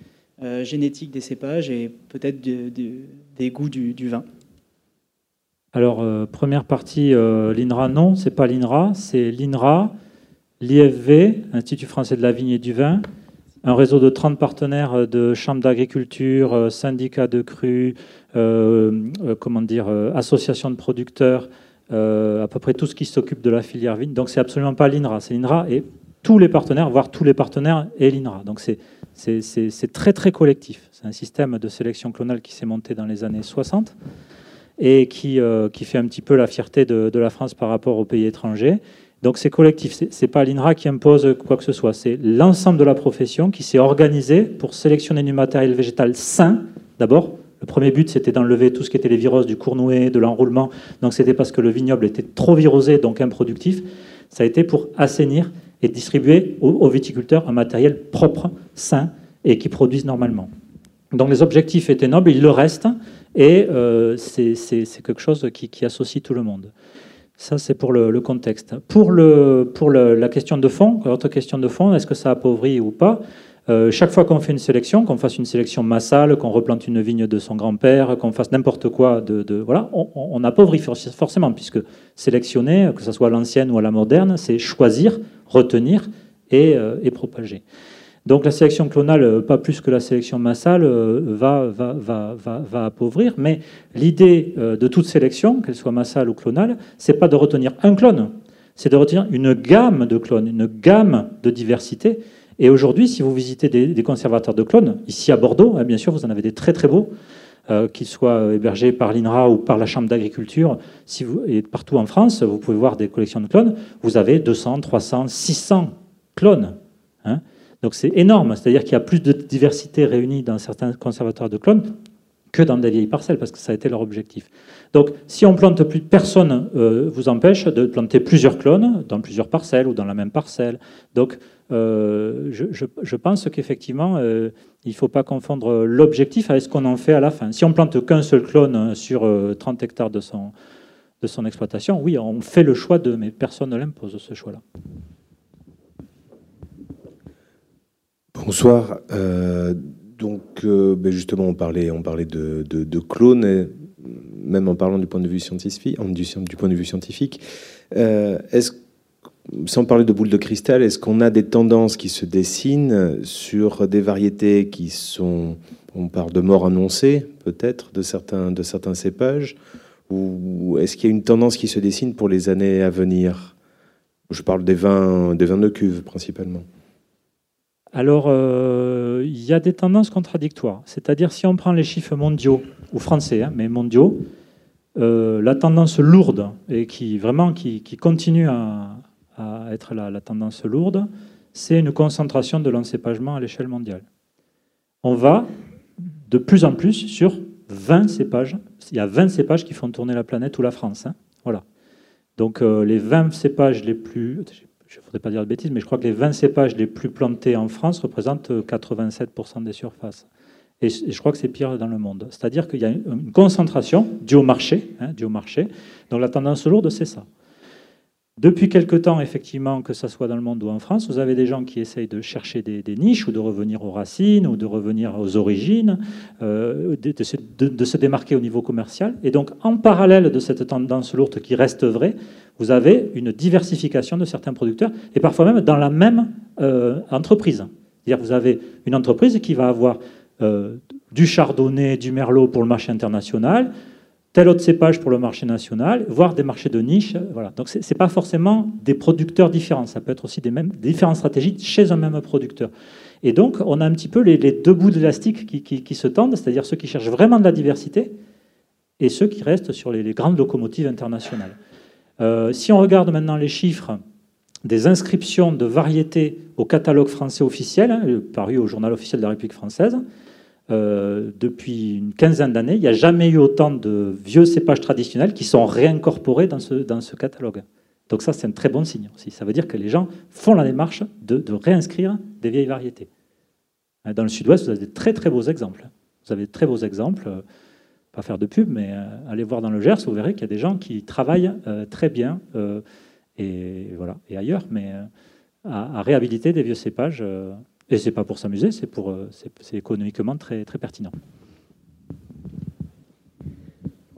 euh, génétique des cépages et peut-être des goûts du, vin Alors, euh, première partie, euh, l'INRA, non, c'est pas l'INRA, c'est l'INRA, l'IFV, Institut français de la vigne et du vin, un réseau de 30 partenaires de chambres d'agriculture, syndicats de cru, comment associations de producteurs, à peu près tout ce qui s'occupe de la filière vigne. Donc, c'est absolument pas l'INRA, c'est l'INRA et tous les partenaires, voire tous les partenaires et l'INRA. Donc, c'est très très collectif. C'est un système de sélection clonale qui s'est monté dans les années 60 et qui, euh, qui fait un petit peu la fierté de, la France par rapport aux pays étrangers. Donc c'est collectif, ce n'est pas l'INRA qui impose quoi que ce soit, c'est l'ensemble de la profession qui s'est organisé pour sélectionner du matériel végétal sain, d'abord. Le premier but, c'était d'enlever tout ce qui était les virus du cournouet, de l'enroulement. Donc c'était parce que le vignoble était trop virosé, donc improductif. Ça a été pour assainir et distribuer aux, viticulteurs un matériel propre, sain et qui produise normalement. Donc les objectifs étaient nobles, ils le restent, et euh, c'est quelque chose qui, associe tout le monde. Ça, c'est pour le, contexte. Pour, le, pour la question de fond, question de fond, est-ce que ça appauvrit ou pas euh, chaque fois qu'on fait une sélection, qu'on fasse une sélection massale, qu'on replante une vigne de son grand-père, qu'on fasse n'importe quoi, de, voilà, on, appauvrit forcément, puisque sélectionner, que ce soit à l'ancienne ou à la moderne, c'est choisir, retenir et, euh, propager. Donc la sélection clonale, euh, pas plus que la sélection massale, va, va, va, va, appauvrir. Mais l'idée de toute sélection, qu'elle soit massale ou clonale, c'est pas de retenir un clone, c'est de retenir une gamme de clones, une gamme de diversité et aujourd'hui, si vous visitez des, conservateurs de clones, ici à Bordeaux, hein, bien sûr, vous en avez des très très beaux, euh, qu'ils soient hébergés par l'INRA ou par la Chambre d'agriculture, si vous, et partout en France, vous pouvez voir des collections de clones, vous avez 200, 300, 600 clones. Hein. Donc c'est énorme, c'est-à-dire qu'il y a plus de diversité réunie dans certains conservateurs de clones que dans des vieilles parcelles, parce que ça a été leur objectif. Donc si on plante plus, personne euh, vous empêche de planter plusieurs clones dans plusieurs parcelles ou dans la même parcelle. Donc euh, je, pense qu'effectivement, euh, il ne faut pas confondre l'objectif avec ce qu'on en fait à la fin. Si on plante qu'un seul clone sur 30 euh, hectares de son, exploitation, oui, on fait le choix de, mais personne ne l'impose, ce choix-là. Bonsoir. donc, ben justement, on parlait, on parlait de, de, clones, même en parlant du point de vue scientifique. Du point de vue scientifique, est-ce sans parler de boule de cristal, est-ce qu'on a des tendances qui se dessinent sur des variétés qui sont, on parle de mort annoncée peut-être, de certains, de certains cépages, ou est-ce qu'il y a une tendance qui se dessine pour les années à venir? Je parle des vins, des vins de cuve principalement. Alors, euh, il y a des tendances contradictoires. C'est-à-dire, si on prend les chiffres mondiaux, ou français, hein, mais mondiaux, euh, la tendance lourde et qui vraiment qui continue à, à être la, tendance lourde, c'est une concentration de l'encépagement à l'échelle mondiale. On va de plus en plus sur 20 cépages. Il y a 20 cépages qui font tourner la planète ou la France. Hein. Voilà. Donc euh, les 20 cépages les plus... Je ne voudrais pas dire de bêtises, mais je crois que les 20 cépages les plus plantés en France représentent 87% des surfaces. Et je crois que c'est pire dans le monde. C'est-à-dire qu'il y a une concentration due au marché. Hein, due au marché. Donc la tendance lourde, c'est ça. Depuis quelque temps, effectivement, que ce soit dans le monde ou en France, vous avez des gens qui essayent de chercher des, niches ou de revenir aux racines ou de revenir aux origines, euh, de, se démarquer au niveau commercial. Et donc, en parallèle de cette tendance lourde qui reste vraie, vous avez une diversification de certains producteurs et parfois même dans la même euh, entreprise. C'est-à-dire vous avez une entreprise qui va avoir euh, du chardonnay, du merlot pour le marché international, tel autre cépage pour le marché national, voire des marchés de niche. Voilà. Donc ce n'est pas forcément des producteurs différents, ça peut être aussi des, mêmes, différentes stratégies chez un même producteur. Et donc on a un petit peu les, deux bouts d'élastique qui, qui, se tendent, c'est-à-dire ceux qui cherchent vraiment de la diversité et ceux qui restent sur les, grandes locomotives internationales. Euh, si on regarde maintenant les chiffres des inscriptions de variétés au catalogue français officiel, hein, paru au journal officiel de la République française, euh, depuis une quinzaine d'années, il n'y a jamais eu autant de vieux cépages traditionnels qui sont réincorporés dans ce, dans ce catalogue. Donc ça, c'est un très bon signe aussi. Ça veut dire que les gens font la démarche de, réinscrire des vieilles variétés. Euh, dans le sud-ouest, vous avez des très très beaux exemples. Vous avez de très beaux exemples. Euh, pas faire de pub, mais allez voir dans le Gers, vous verrez qu'il y a des gens qui travaillent très bien et voilà et ailleurs, mais à, à, réhabiliter des vieux cépages et c'est pas pour s'amuser, c'est pour, euh, c'est économiquement très, très pertinent.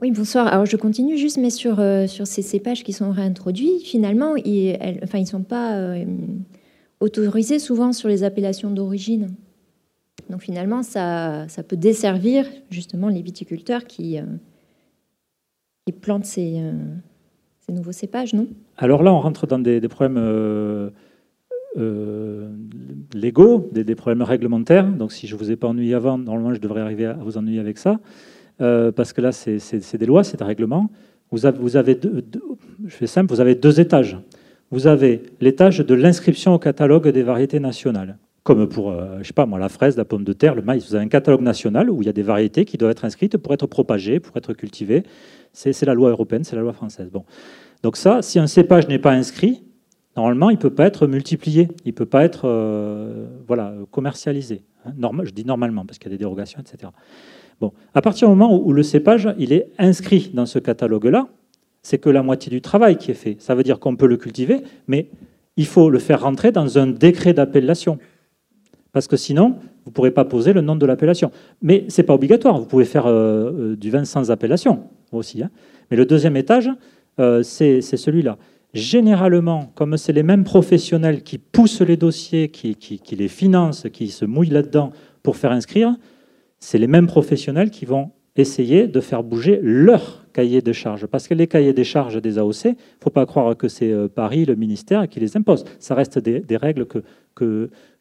Oui, bonsoir. Alors je continue juste, mais sur, euh, sur ces cépages qui sont réintroduits, finalement, ils ne enfin, ils sont pas euh, autorisés souvent sur les appellations d'origine. Donc finalement, ça, ça, peut desservir justement les viticulteurs qui, qui plantent ces, ces, nouveaux cépages, non? Alors là, on rentre dans des, des problèmes euh, légaux, des, problèmes réglementaires. Donc si je ne vous ai pas ennuyé avant, normalement je devrais arriver à vous ennuyer avec ça. Euh, parce que là, c'est des lois, c'est un règlement. Vous avez, vous avez deux, je fais simple, vous avez deux étages. Vous avez l'étage de l'inscription au catalogue des variétés nationales. Comme pour, euh, je sais pas moi, la fraise, la pomme de terre, le maïs. Vous avez un catalogue national où il y a des variétés qui doivent être inscrites pour être propagées, pour être cultivées. C'est la loi européenne, c'est la loi française. Bon. Donc ça, si un cépage n'est pas inscrit, Normalement, il ne peut pas être multiplié, il ne peut pas être voilà, commercialisé. Hein. je dis normalement, parce qu'il y a des dérogations, etc. Bon, à partir du moment où le cépage est inscrit dans ce catalogue-là, c'est que la moitié du travail qui est fait. Ça veut dire qu'on peut le cultiver, mais il faut le faire rentrer dans un décret d'appellation. Parce que sinon, vous ne pourrez pas poser le nom de l'appellation. Mais ce n'est pas obligatoire. Vous pouvez faire euh, euh, du vin sans appellation aussi. Hein. Mais le deuxième étage, euh, c'est celui-là. Généralement, comme c'est les mêmes professionnels qui poussent les dossiers, qui, les financent, qui se mouillent là-dedans pour faire inscrire, c'est les mêmes professionnels qui vont essayer de faire bouger leur cahier de charges. Parce que les cahiers des charges des AOC, il ne faut pas croire que c'est euh, Paris, le ministère, qui les impose. Ça reste des, règles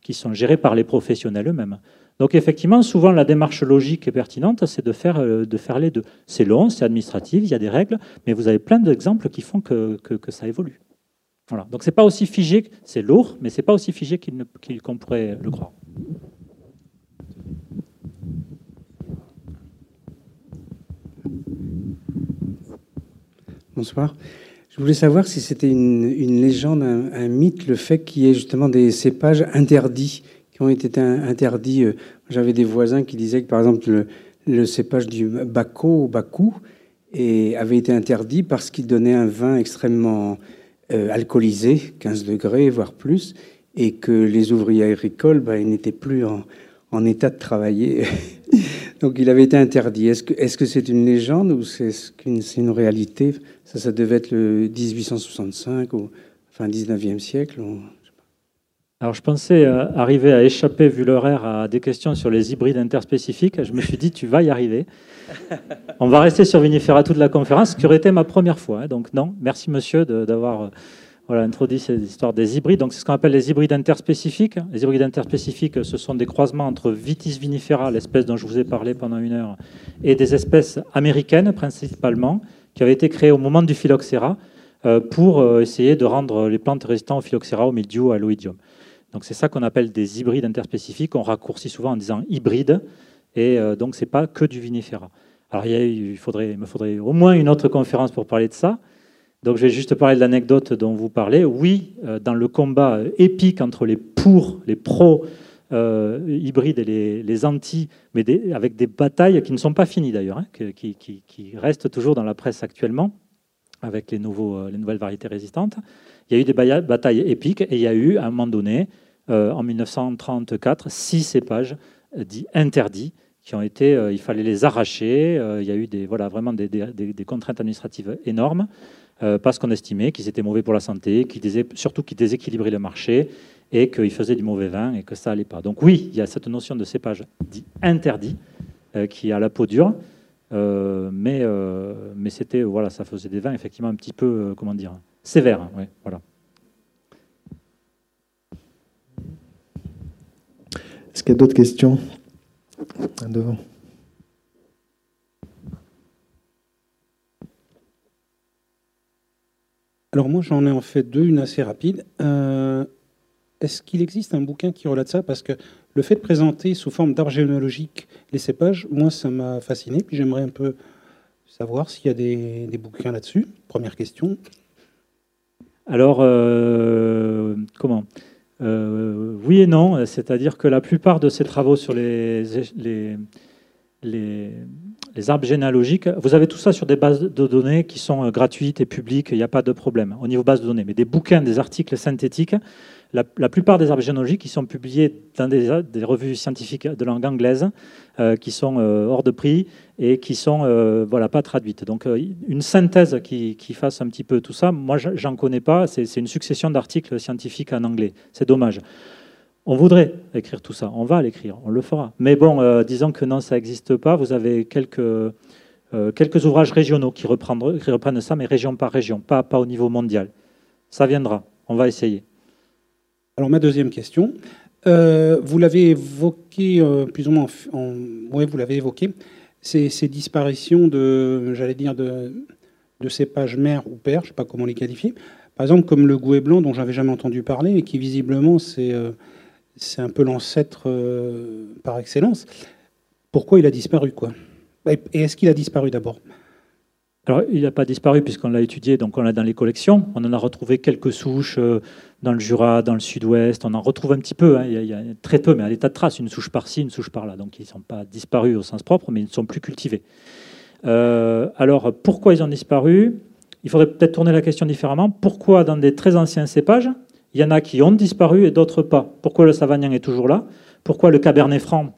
qui sont gérées par les professionnels eux-mêmes. Donc effectivement, souvent la démarche logique et pertinente, c'est de faire, euh, de faire les deux. C'est long, c'est administratif, il y a des règles, mais vous avez plein d'exemples qui font que, ça évolue. Voilà. Donc c'est pas aussi figé, c'est lourd, mais c'est pas aussi figé qu'on pourrait le croire. Bonsoir. Je voulais savoir si c'était une, légende, un, mythe, le fait qu'il y ait justement des cépages interdits, ont été interdits. Euh, j'avais des voisins qui disaient que, par exemple, le, cépage du Baco, Bakou, et avait été interdit parce qu'il donnait un vin extrêmement euh, alcoolisé, 15 degrés, voire plus, et que les ouvriers agricoles ben, n'étaient plus en, état de travailler. Donc il avait été interdit. Est-ce que c'est -ce c'est une légende ou c'est une, une, réalité? Ça, ça devait être le 1865 ou fin 19e siècle alors je pensais euh, arriver à échapper, vu l'horaire, à des questions sur les hybrides interspécifiques. Je me suis dit, tu vas y arriver. On va rester sur Vinifera toute la conférence, ce qui aurait été ma première fois. Hein. Donc non, merci monsieur d'avoir euh, voilà, introduit cette histoire des hybrides. Donc, c'est ce qu'on appelle les hybrides interspécifiques. Les hybrides interspécifiques, ce sont des croisements entre Vitis vinifera, l'espèce dont je vous ai parlé pendant une heure, et des espèces américaines principalement, qui avaient été créées au moment du phylloxéra euh, pour essayer de rendre les plantes résistantes au phylloxéra, au mildiou, à l'oïdium. C'est ça qu'on appelle des hybrides interspécifiques. On raccourcit souvent en disant hybride, et euh, donc c'est pas que du vinifera. Alors, il, me faudrait au moins une autre conférence pour parler de ça. Donc je vais juste parler de l'anecdote dont vous parlez. Oui, euh, dans le combat épique entre les pour, les pros euh, hybrides et les, anti, mais avec des batailles qui ne sont pas finies d'ailleurs, hein, qui, restent toujours dans la presse actuellement, avec euh, les nouvelles variétés résistantes. Il y a eu des batailles épiques et il y a eu, à un moment donné, en 1934, six cépages dits interdits qui ont été, il fallait les arracher. il y a eu des, voilà, vraiment des, contraintes administratives énormes. Euh, parce qu'on estimait qu'ils étaient mauvais pour la santé, surtout qu'ils déséquilibraient le marché et qu'ils faisaient du mauvais vin et que ça allait pas. Donc oui, il y a cette notion de cépage dit interdit euh, qui a la peau dure, euh, mais, mais c'était voilà, ça faisait des vins effectivement un petit peu comment dire sévères. Voilà. Est-ce qu'il y a d'autres questions? Devant Alors moi j'en ai en fait deux, une assez rapide. Euh, est-ce qu'il existe un bouquin qui relate ça? Parce que le fait de présenter sous forme d'art généalogique les cépages, moi ça m'a fasciné. Puis j'aimerais un peu savoir s'il y a des, bouquins là-dessus. Première question. Alors, euh, comment? Euh, Oui et non. C'est-à-dire que la plupart de ces travaux sur les, les arbres généalogiques, vous avez tout ça sur des bases de données qui sont euh, gratuites et publiques, il n'y a pas de problème au niveau base de données. Mais des bouquins, des articles synthétiques, la, plupart des arbres généalogiques qui sont publiés dans des, revues scientifiques de langue anglaise, euh, qui sont euh, hors de prix et qui sont voilà, pas traduites. Donc une synthèse qui, qui, fasse un petit peu tout ça, moi j'en connais pas, c'est une succession d'articles scientifiques en anglais. C'est dommage. On voudrait écrire tout ça, on va l'écrire, on le fera. Mais bon, euh, disons que non, ça n'existe pas. Vous avez quelques, euh, ouvrages régionaux qui, qui, reprennent ça, mais région par région, pas, au niveau mondial. Ça viendra, on va essayer. Alors ma deuxième question, euh, vous l'avez évoqué plus ou moins, en, vous l'avez évoqué, ces, ces, disparitions de, j'allais dire, de, de cépages mères ou pères, je ne sais pas comment les qualifier. Par exemple, comme le gouet blanc dont j'avais jamais entendu parler et qui visiblement c'est c'est un peu l'ancêtre euh, par excellence. Pourquoi il a disparu, quoi? Et est-ce qu'il a disparu d'abord? Alors, il n'a pas disparu puisqu'on l'a étudié, donc on l'a dans les collections. On en a retrouvé quelques souches euh, dans le Jura, dans le sud-ouest. On en retrouve un petit peu, hein. il, y a, très peu, mais à l'état de trace, une souche par-ci, une souche par-là. Donc, ils ne sont pas disparus au sens propre, mais ils ne sont plus cultivés. Euh, alors, pourquoi ils ont disparu? Il faudrait peut-être tourner la question différemment. Pourquoi, dans des très anciens cépages, il y en a qui ont disparu et d'autres pas Pourquoi le Savagnin est toujours là? Pourquoi le Cabernet Franc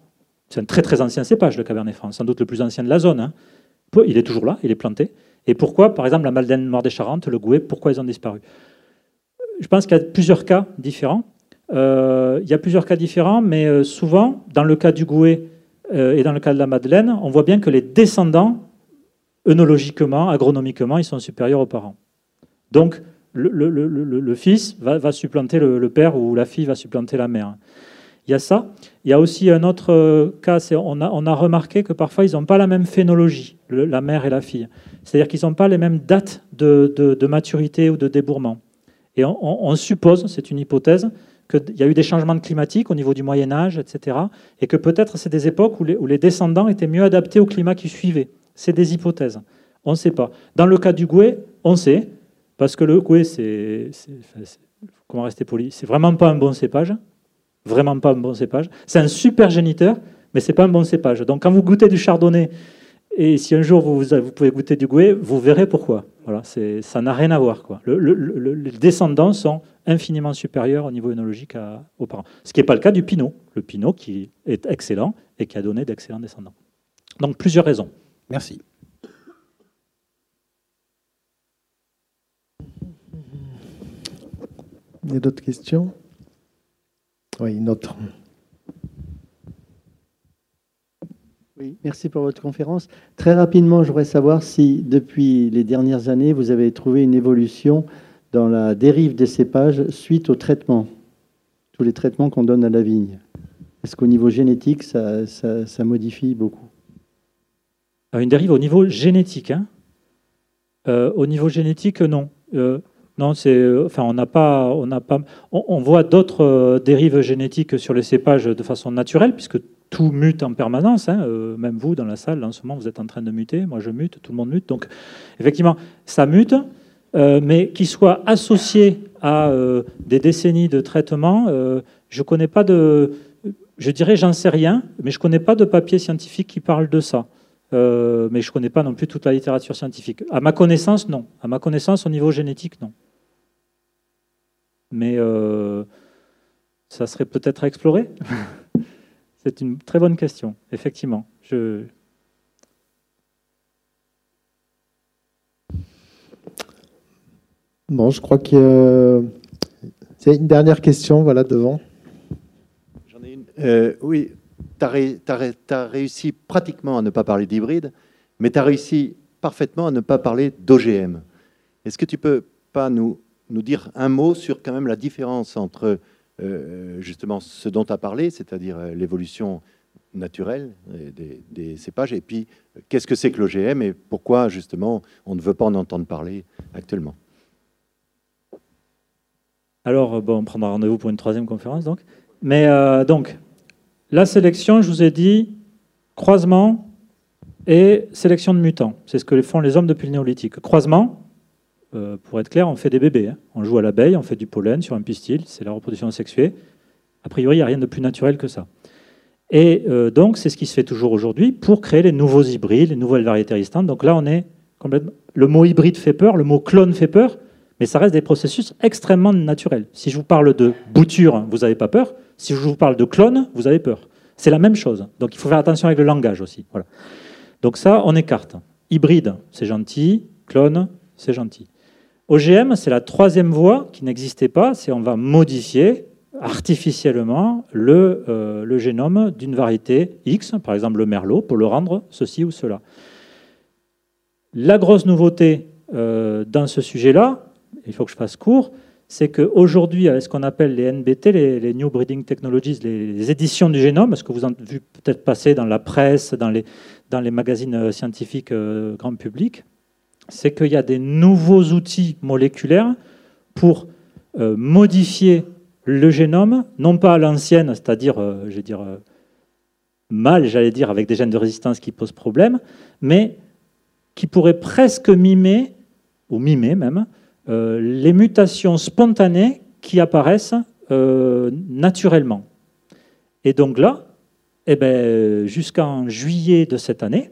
C'est un très très ancien cépage, le Cabernet Franc, sans doute le plus ancien de la zone. Hein il est toujours là, il est planté? Et pourquoi, par exemple, la Maldaine Noire des Charentes, le Gouet, pourquoi ils ont disparu? Je pense qu'il y a plusieurs cas différents. Euh, il y a plusieurs cas différents, mais euh, souvent, dans le cas du Gouet euh, et dans le cas de la Madeleine, on voit bien que les descendants, œnologiquement, agronomiquement, ils sont supérieurs aux parents. Donc, le, fils va, supplanter le, père ou la fille va supplanter la mère. Il y a ça. Il y a aussi un autre euh, cas, on a, on a remarqué que parfois ils n'ont pas la même phénologie, la mère et la fille. C'est-à-dire qu'ils n'ont pas les mêmes dates de, maturité ou de débourrement. Et on, suppose, c'est une hypothèse, qu'il y a eu des changements climatiques au niveau du Moyen Âge, etc. Et que peut-être c'est des époques où les, où les, descendants étaient mieux adaptés au climat qui suivait. C'est des hypothèses. On ne sait pas. Dans le cas du Gouet, on sait, parce que le Gouet, c'est... Comment rester poli? C'est vraiment pas un bon cépage vraiment pas un bon cépage. C'est un super géniteur, mais c'est pas un bon cépage. Donc quand vous goûtez du chardonnay, et si un jour vous, pouvez goûter du gouet, vous verrez pourquoi. Voilà, ça n'a rien à voir. Les descendants sont infiniment supérieurs au niveau œnologique aux parents. Ce qui n'est pas le cas du pinot. Le pinot qui est excellent et qui a donné d'excellents descendants. Donc plusieurs raisons. Merci. Il y a d'autres questions? Oui, une autre. Oui, merci pour votre conférence. Très rapidement, je voudrais savoir si, depuis les dernières années, vous avez trouvé une évolution dans la dérive des cépages suite au traitement, tous les traitements qu'on donne à la vigne. Est-ce qu'au niveau génétique, ça, modifie beaucoup? Euh, Une dérive au niveau génétique. Hein? Euh, au niveau génétique, non. Euh, non, c'est, euh, enfin, on n'a pas, on n'a pas, on, voit d'autres euh, dérives génétiques sur les cépages de façon naturelle, puisque tout mute en permanence. Hein, euh, même vous, dans la salle, en ce moment, vous êtes en train de muter. Moi, je mute, tout le monde mute. Donc, effectivement, ça mute, mais qu'il soit associé à des décennies de traitement, je connais pas de, je dirais, j'en sais rien, mais je connais pas de papier scientifique qui parle de ça. mais je ne connais pas non plus toute la littérature scientifique. À ma connaissance, non. À ma connaissance, au niveau génétique, non mais euh, ça serait peut-être à explorer? C'est une très bonne question, effectivement. Je... Bon, je crois qu'il y a une dernière question, voilà, devant. J'en ai une. Euh, oui, tu as, réussi pratiquement à ne pas parler d'hybride, mais tu as réussi parfaitement à ne pas parler d'OGM. Est-ce que tu peux pas nous nous dire un mot sur quand même la différence entre euh, justement ce dont as parlé, c'est-à-dire euh, l'évolution naturelle des, cépages, et puis qu'est-ce que c'est que l'OGM et pourquoi justement on ne veut pas en entendre parler actuellement Alors, bon, on prendra rendez-vous pour une troisième conférence, donc. Mais euh, donc, la sélection, je vous ai dit, croisement et sélection de mutants. C'est ce que font les hommes depuis le néolithique. Croisement, euh, pour être clair, on fait des bébés. Hein. On joue à l'abeille, on fait du pollen sur un pistil, c'est la reproduction sexuée. A priori, il n'y a rien de plus naturel que ça. Et euh, donc, c'est ce qui se fait toujours aujourd'hui pour créer les nouveaux hybrides, les nouvelles variétés résistantes. Donc là, on est complètement. Le mot hybride fait peur, le mot clone fait peur, mais ça reste des processus extrêmement naturels. Si je vous parle de bouture, vous n'avez pas peur. Si je vous parle de clone, vous avez peur. C'est la même chose. Donc il faut faire attention avec le langage aussi. Voilà. Donc ça, on écarte. Hybride, c'est gentil. Clone, c'est gentil. OGM, c'est la troisième voie qui n'existait pas, c'est on va modifier artificiellement le, euh, le génome d'une variété X, par exemple le merlot, pour le rendre ceci ou cela. La grosse nouveauté euh, dans ce sujet-là, il faut que je fasse court, c'est qu'aujourd'hui, avec ce qu'on appelle les NBT, les, New Breeding Technologies, les, éditions du génome, ce que vous avez vu peut-être passer dans la presse, dans les, magazines scientifiques euh, grand public, c'est qu'il y a des nouveaux outils moléculaires pour euh, modifier le génome, non pas à l'ancienne, c'est-à-dire, euh, je euh, mal, j'allais dire, avec des gènes de résistance qui posent problème, mais qui pourrait presque mimer, ou mimer même, les mutations spontanées qui apparaissent naturellement. Et donc là, eh ben, jusqu'en juillet de cette année,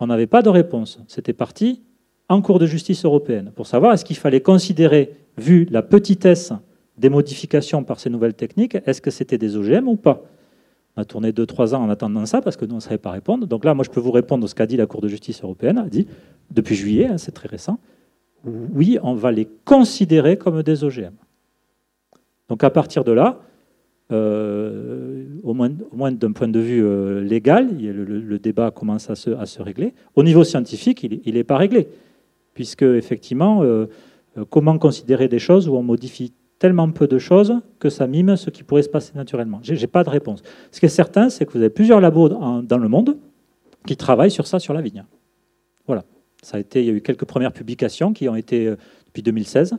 on n'avait pas de réponse. C'était parti en cours de justice européenne pour savoir est-ce qu'il fallait considérer, vu la petitesse des modifications par ces nouvelles techniques, est-ce que c'était des OGM ou pas? On a tourné 2-3 ans en attendant ça parce que nous, on ne savait pas répondre. Donc là, moi, je peux vous répondre ce qu'a dit la Cour de justice européenne, a dit, depuis juillet, hein, c'est très récent, oui, on va les considérer comme des OGM. Donc à partir de là, euh, au moins, d'un point de vue euh, légal, le, débat commence à se, régler. Au niveau scientifique, il n'est pas réglé, puisque effectivement, euh, comment considérer des choses où on modifie tellement peu de choses que ça mime ce qui pourrait se passer naturellement? Je n'ai pas de réponse. Ce qui est certain, c'est que vous avez plusieurs labos dans le monde qui travaillent sur ça, sur la vigne. Voilà. Ça a été, il y a eu quelques premières publications qui ont été depuis 2016.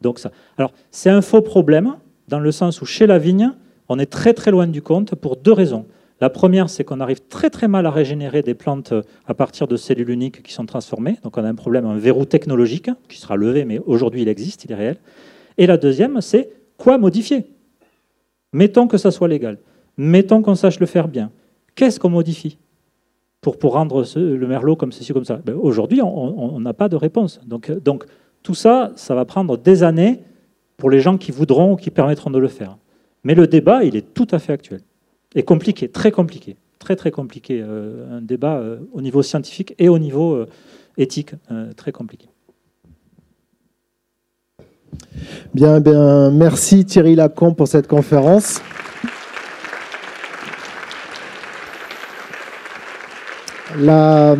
Donc ça. Alors, c'est un faux problème dans le sens où chez la vigne, on est très très loin du compte pour deux raisons. La première, c'est qu'on arrive très très mal à régénérer des plantes à partir de cellules uniques qui sont transformées. Donc on a un problème, un verrou technologique qui sera levé, mais aujourd'hui il existe, il est réel. Et la deuxième, c'est quoi modifier? Mettons que ça soit légal. Mettons qu'on sache le faire bien. Qu'est-ce qu'on modifie? Pour, rendre le merlot comme ceci, comme ça ben, Aujourd'hui, on n'a pas de réponse. Donc, donc tout ça, ça va prendre des années pour les gens qui voudront ou qui permettront de le faire. Mais le débat, il est tout à fait actuel. Et compliqué, très compliqué. Très, très compliqué. Euh, un débat euh, au niveau scientifique et au niveau euh, éthique, très compliqué. Bien, bien, merci Thierry Lacombe pour cette conférence. La,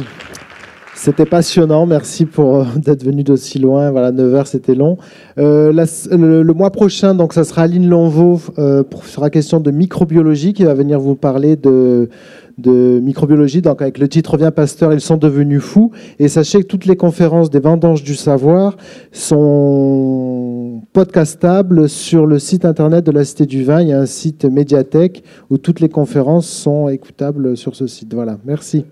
c'était passionnant. Merci pour euh, d'être venu d'aussi loin. Voilà, 9 heures, c'était long. Euh, le, mois prochain, donc, ça sera Aline Lanvaux euh, sera question de microbiologie qui va venir vous parler de, de microbiologie. Donc, avec le titre Reviens Pasteur, ils sont devenus fous. Et sachez que toutes les conférences des vendanges du savoir sont podcastables sur le site internet de la Cité du Vin. Il y a un site médiathèque où toutes les conférences sont écoutables sur ce site. Voilà. Merci.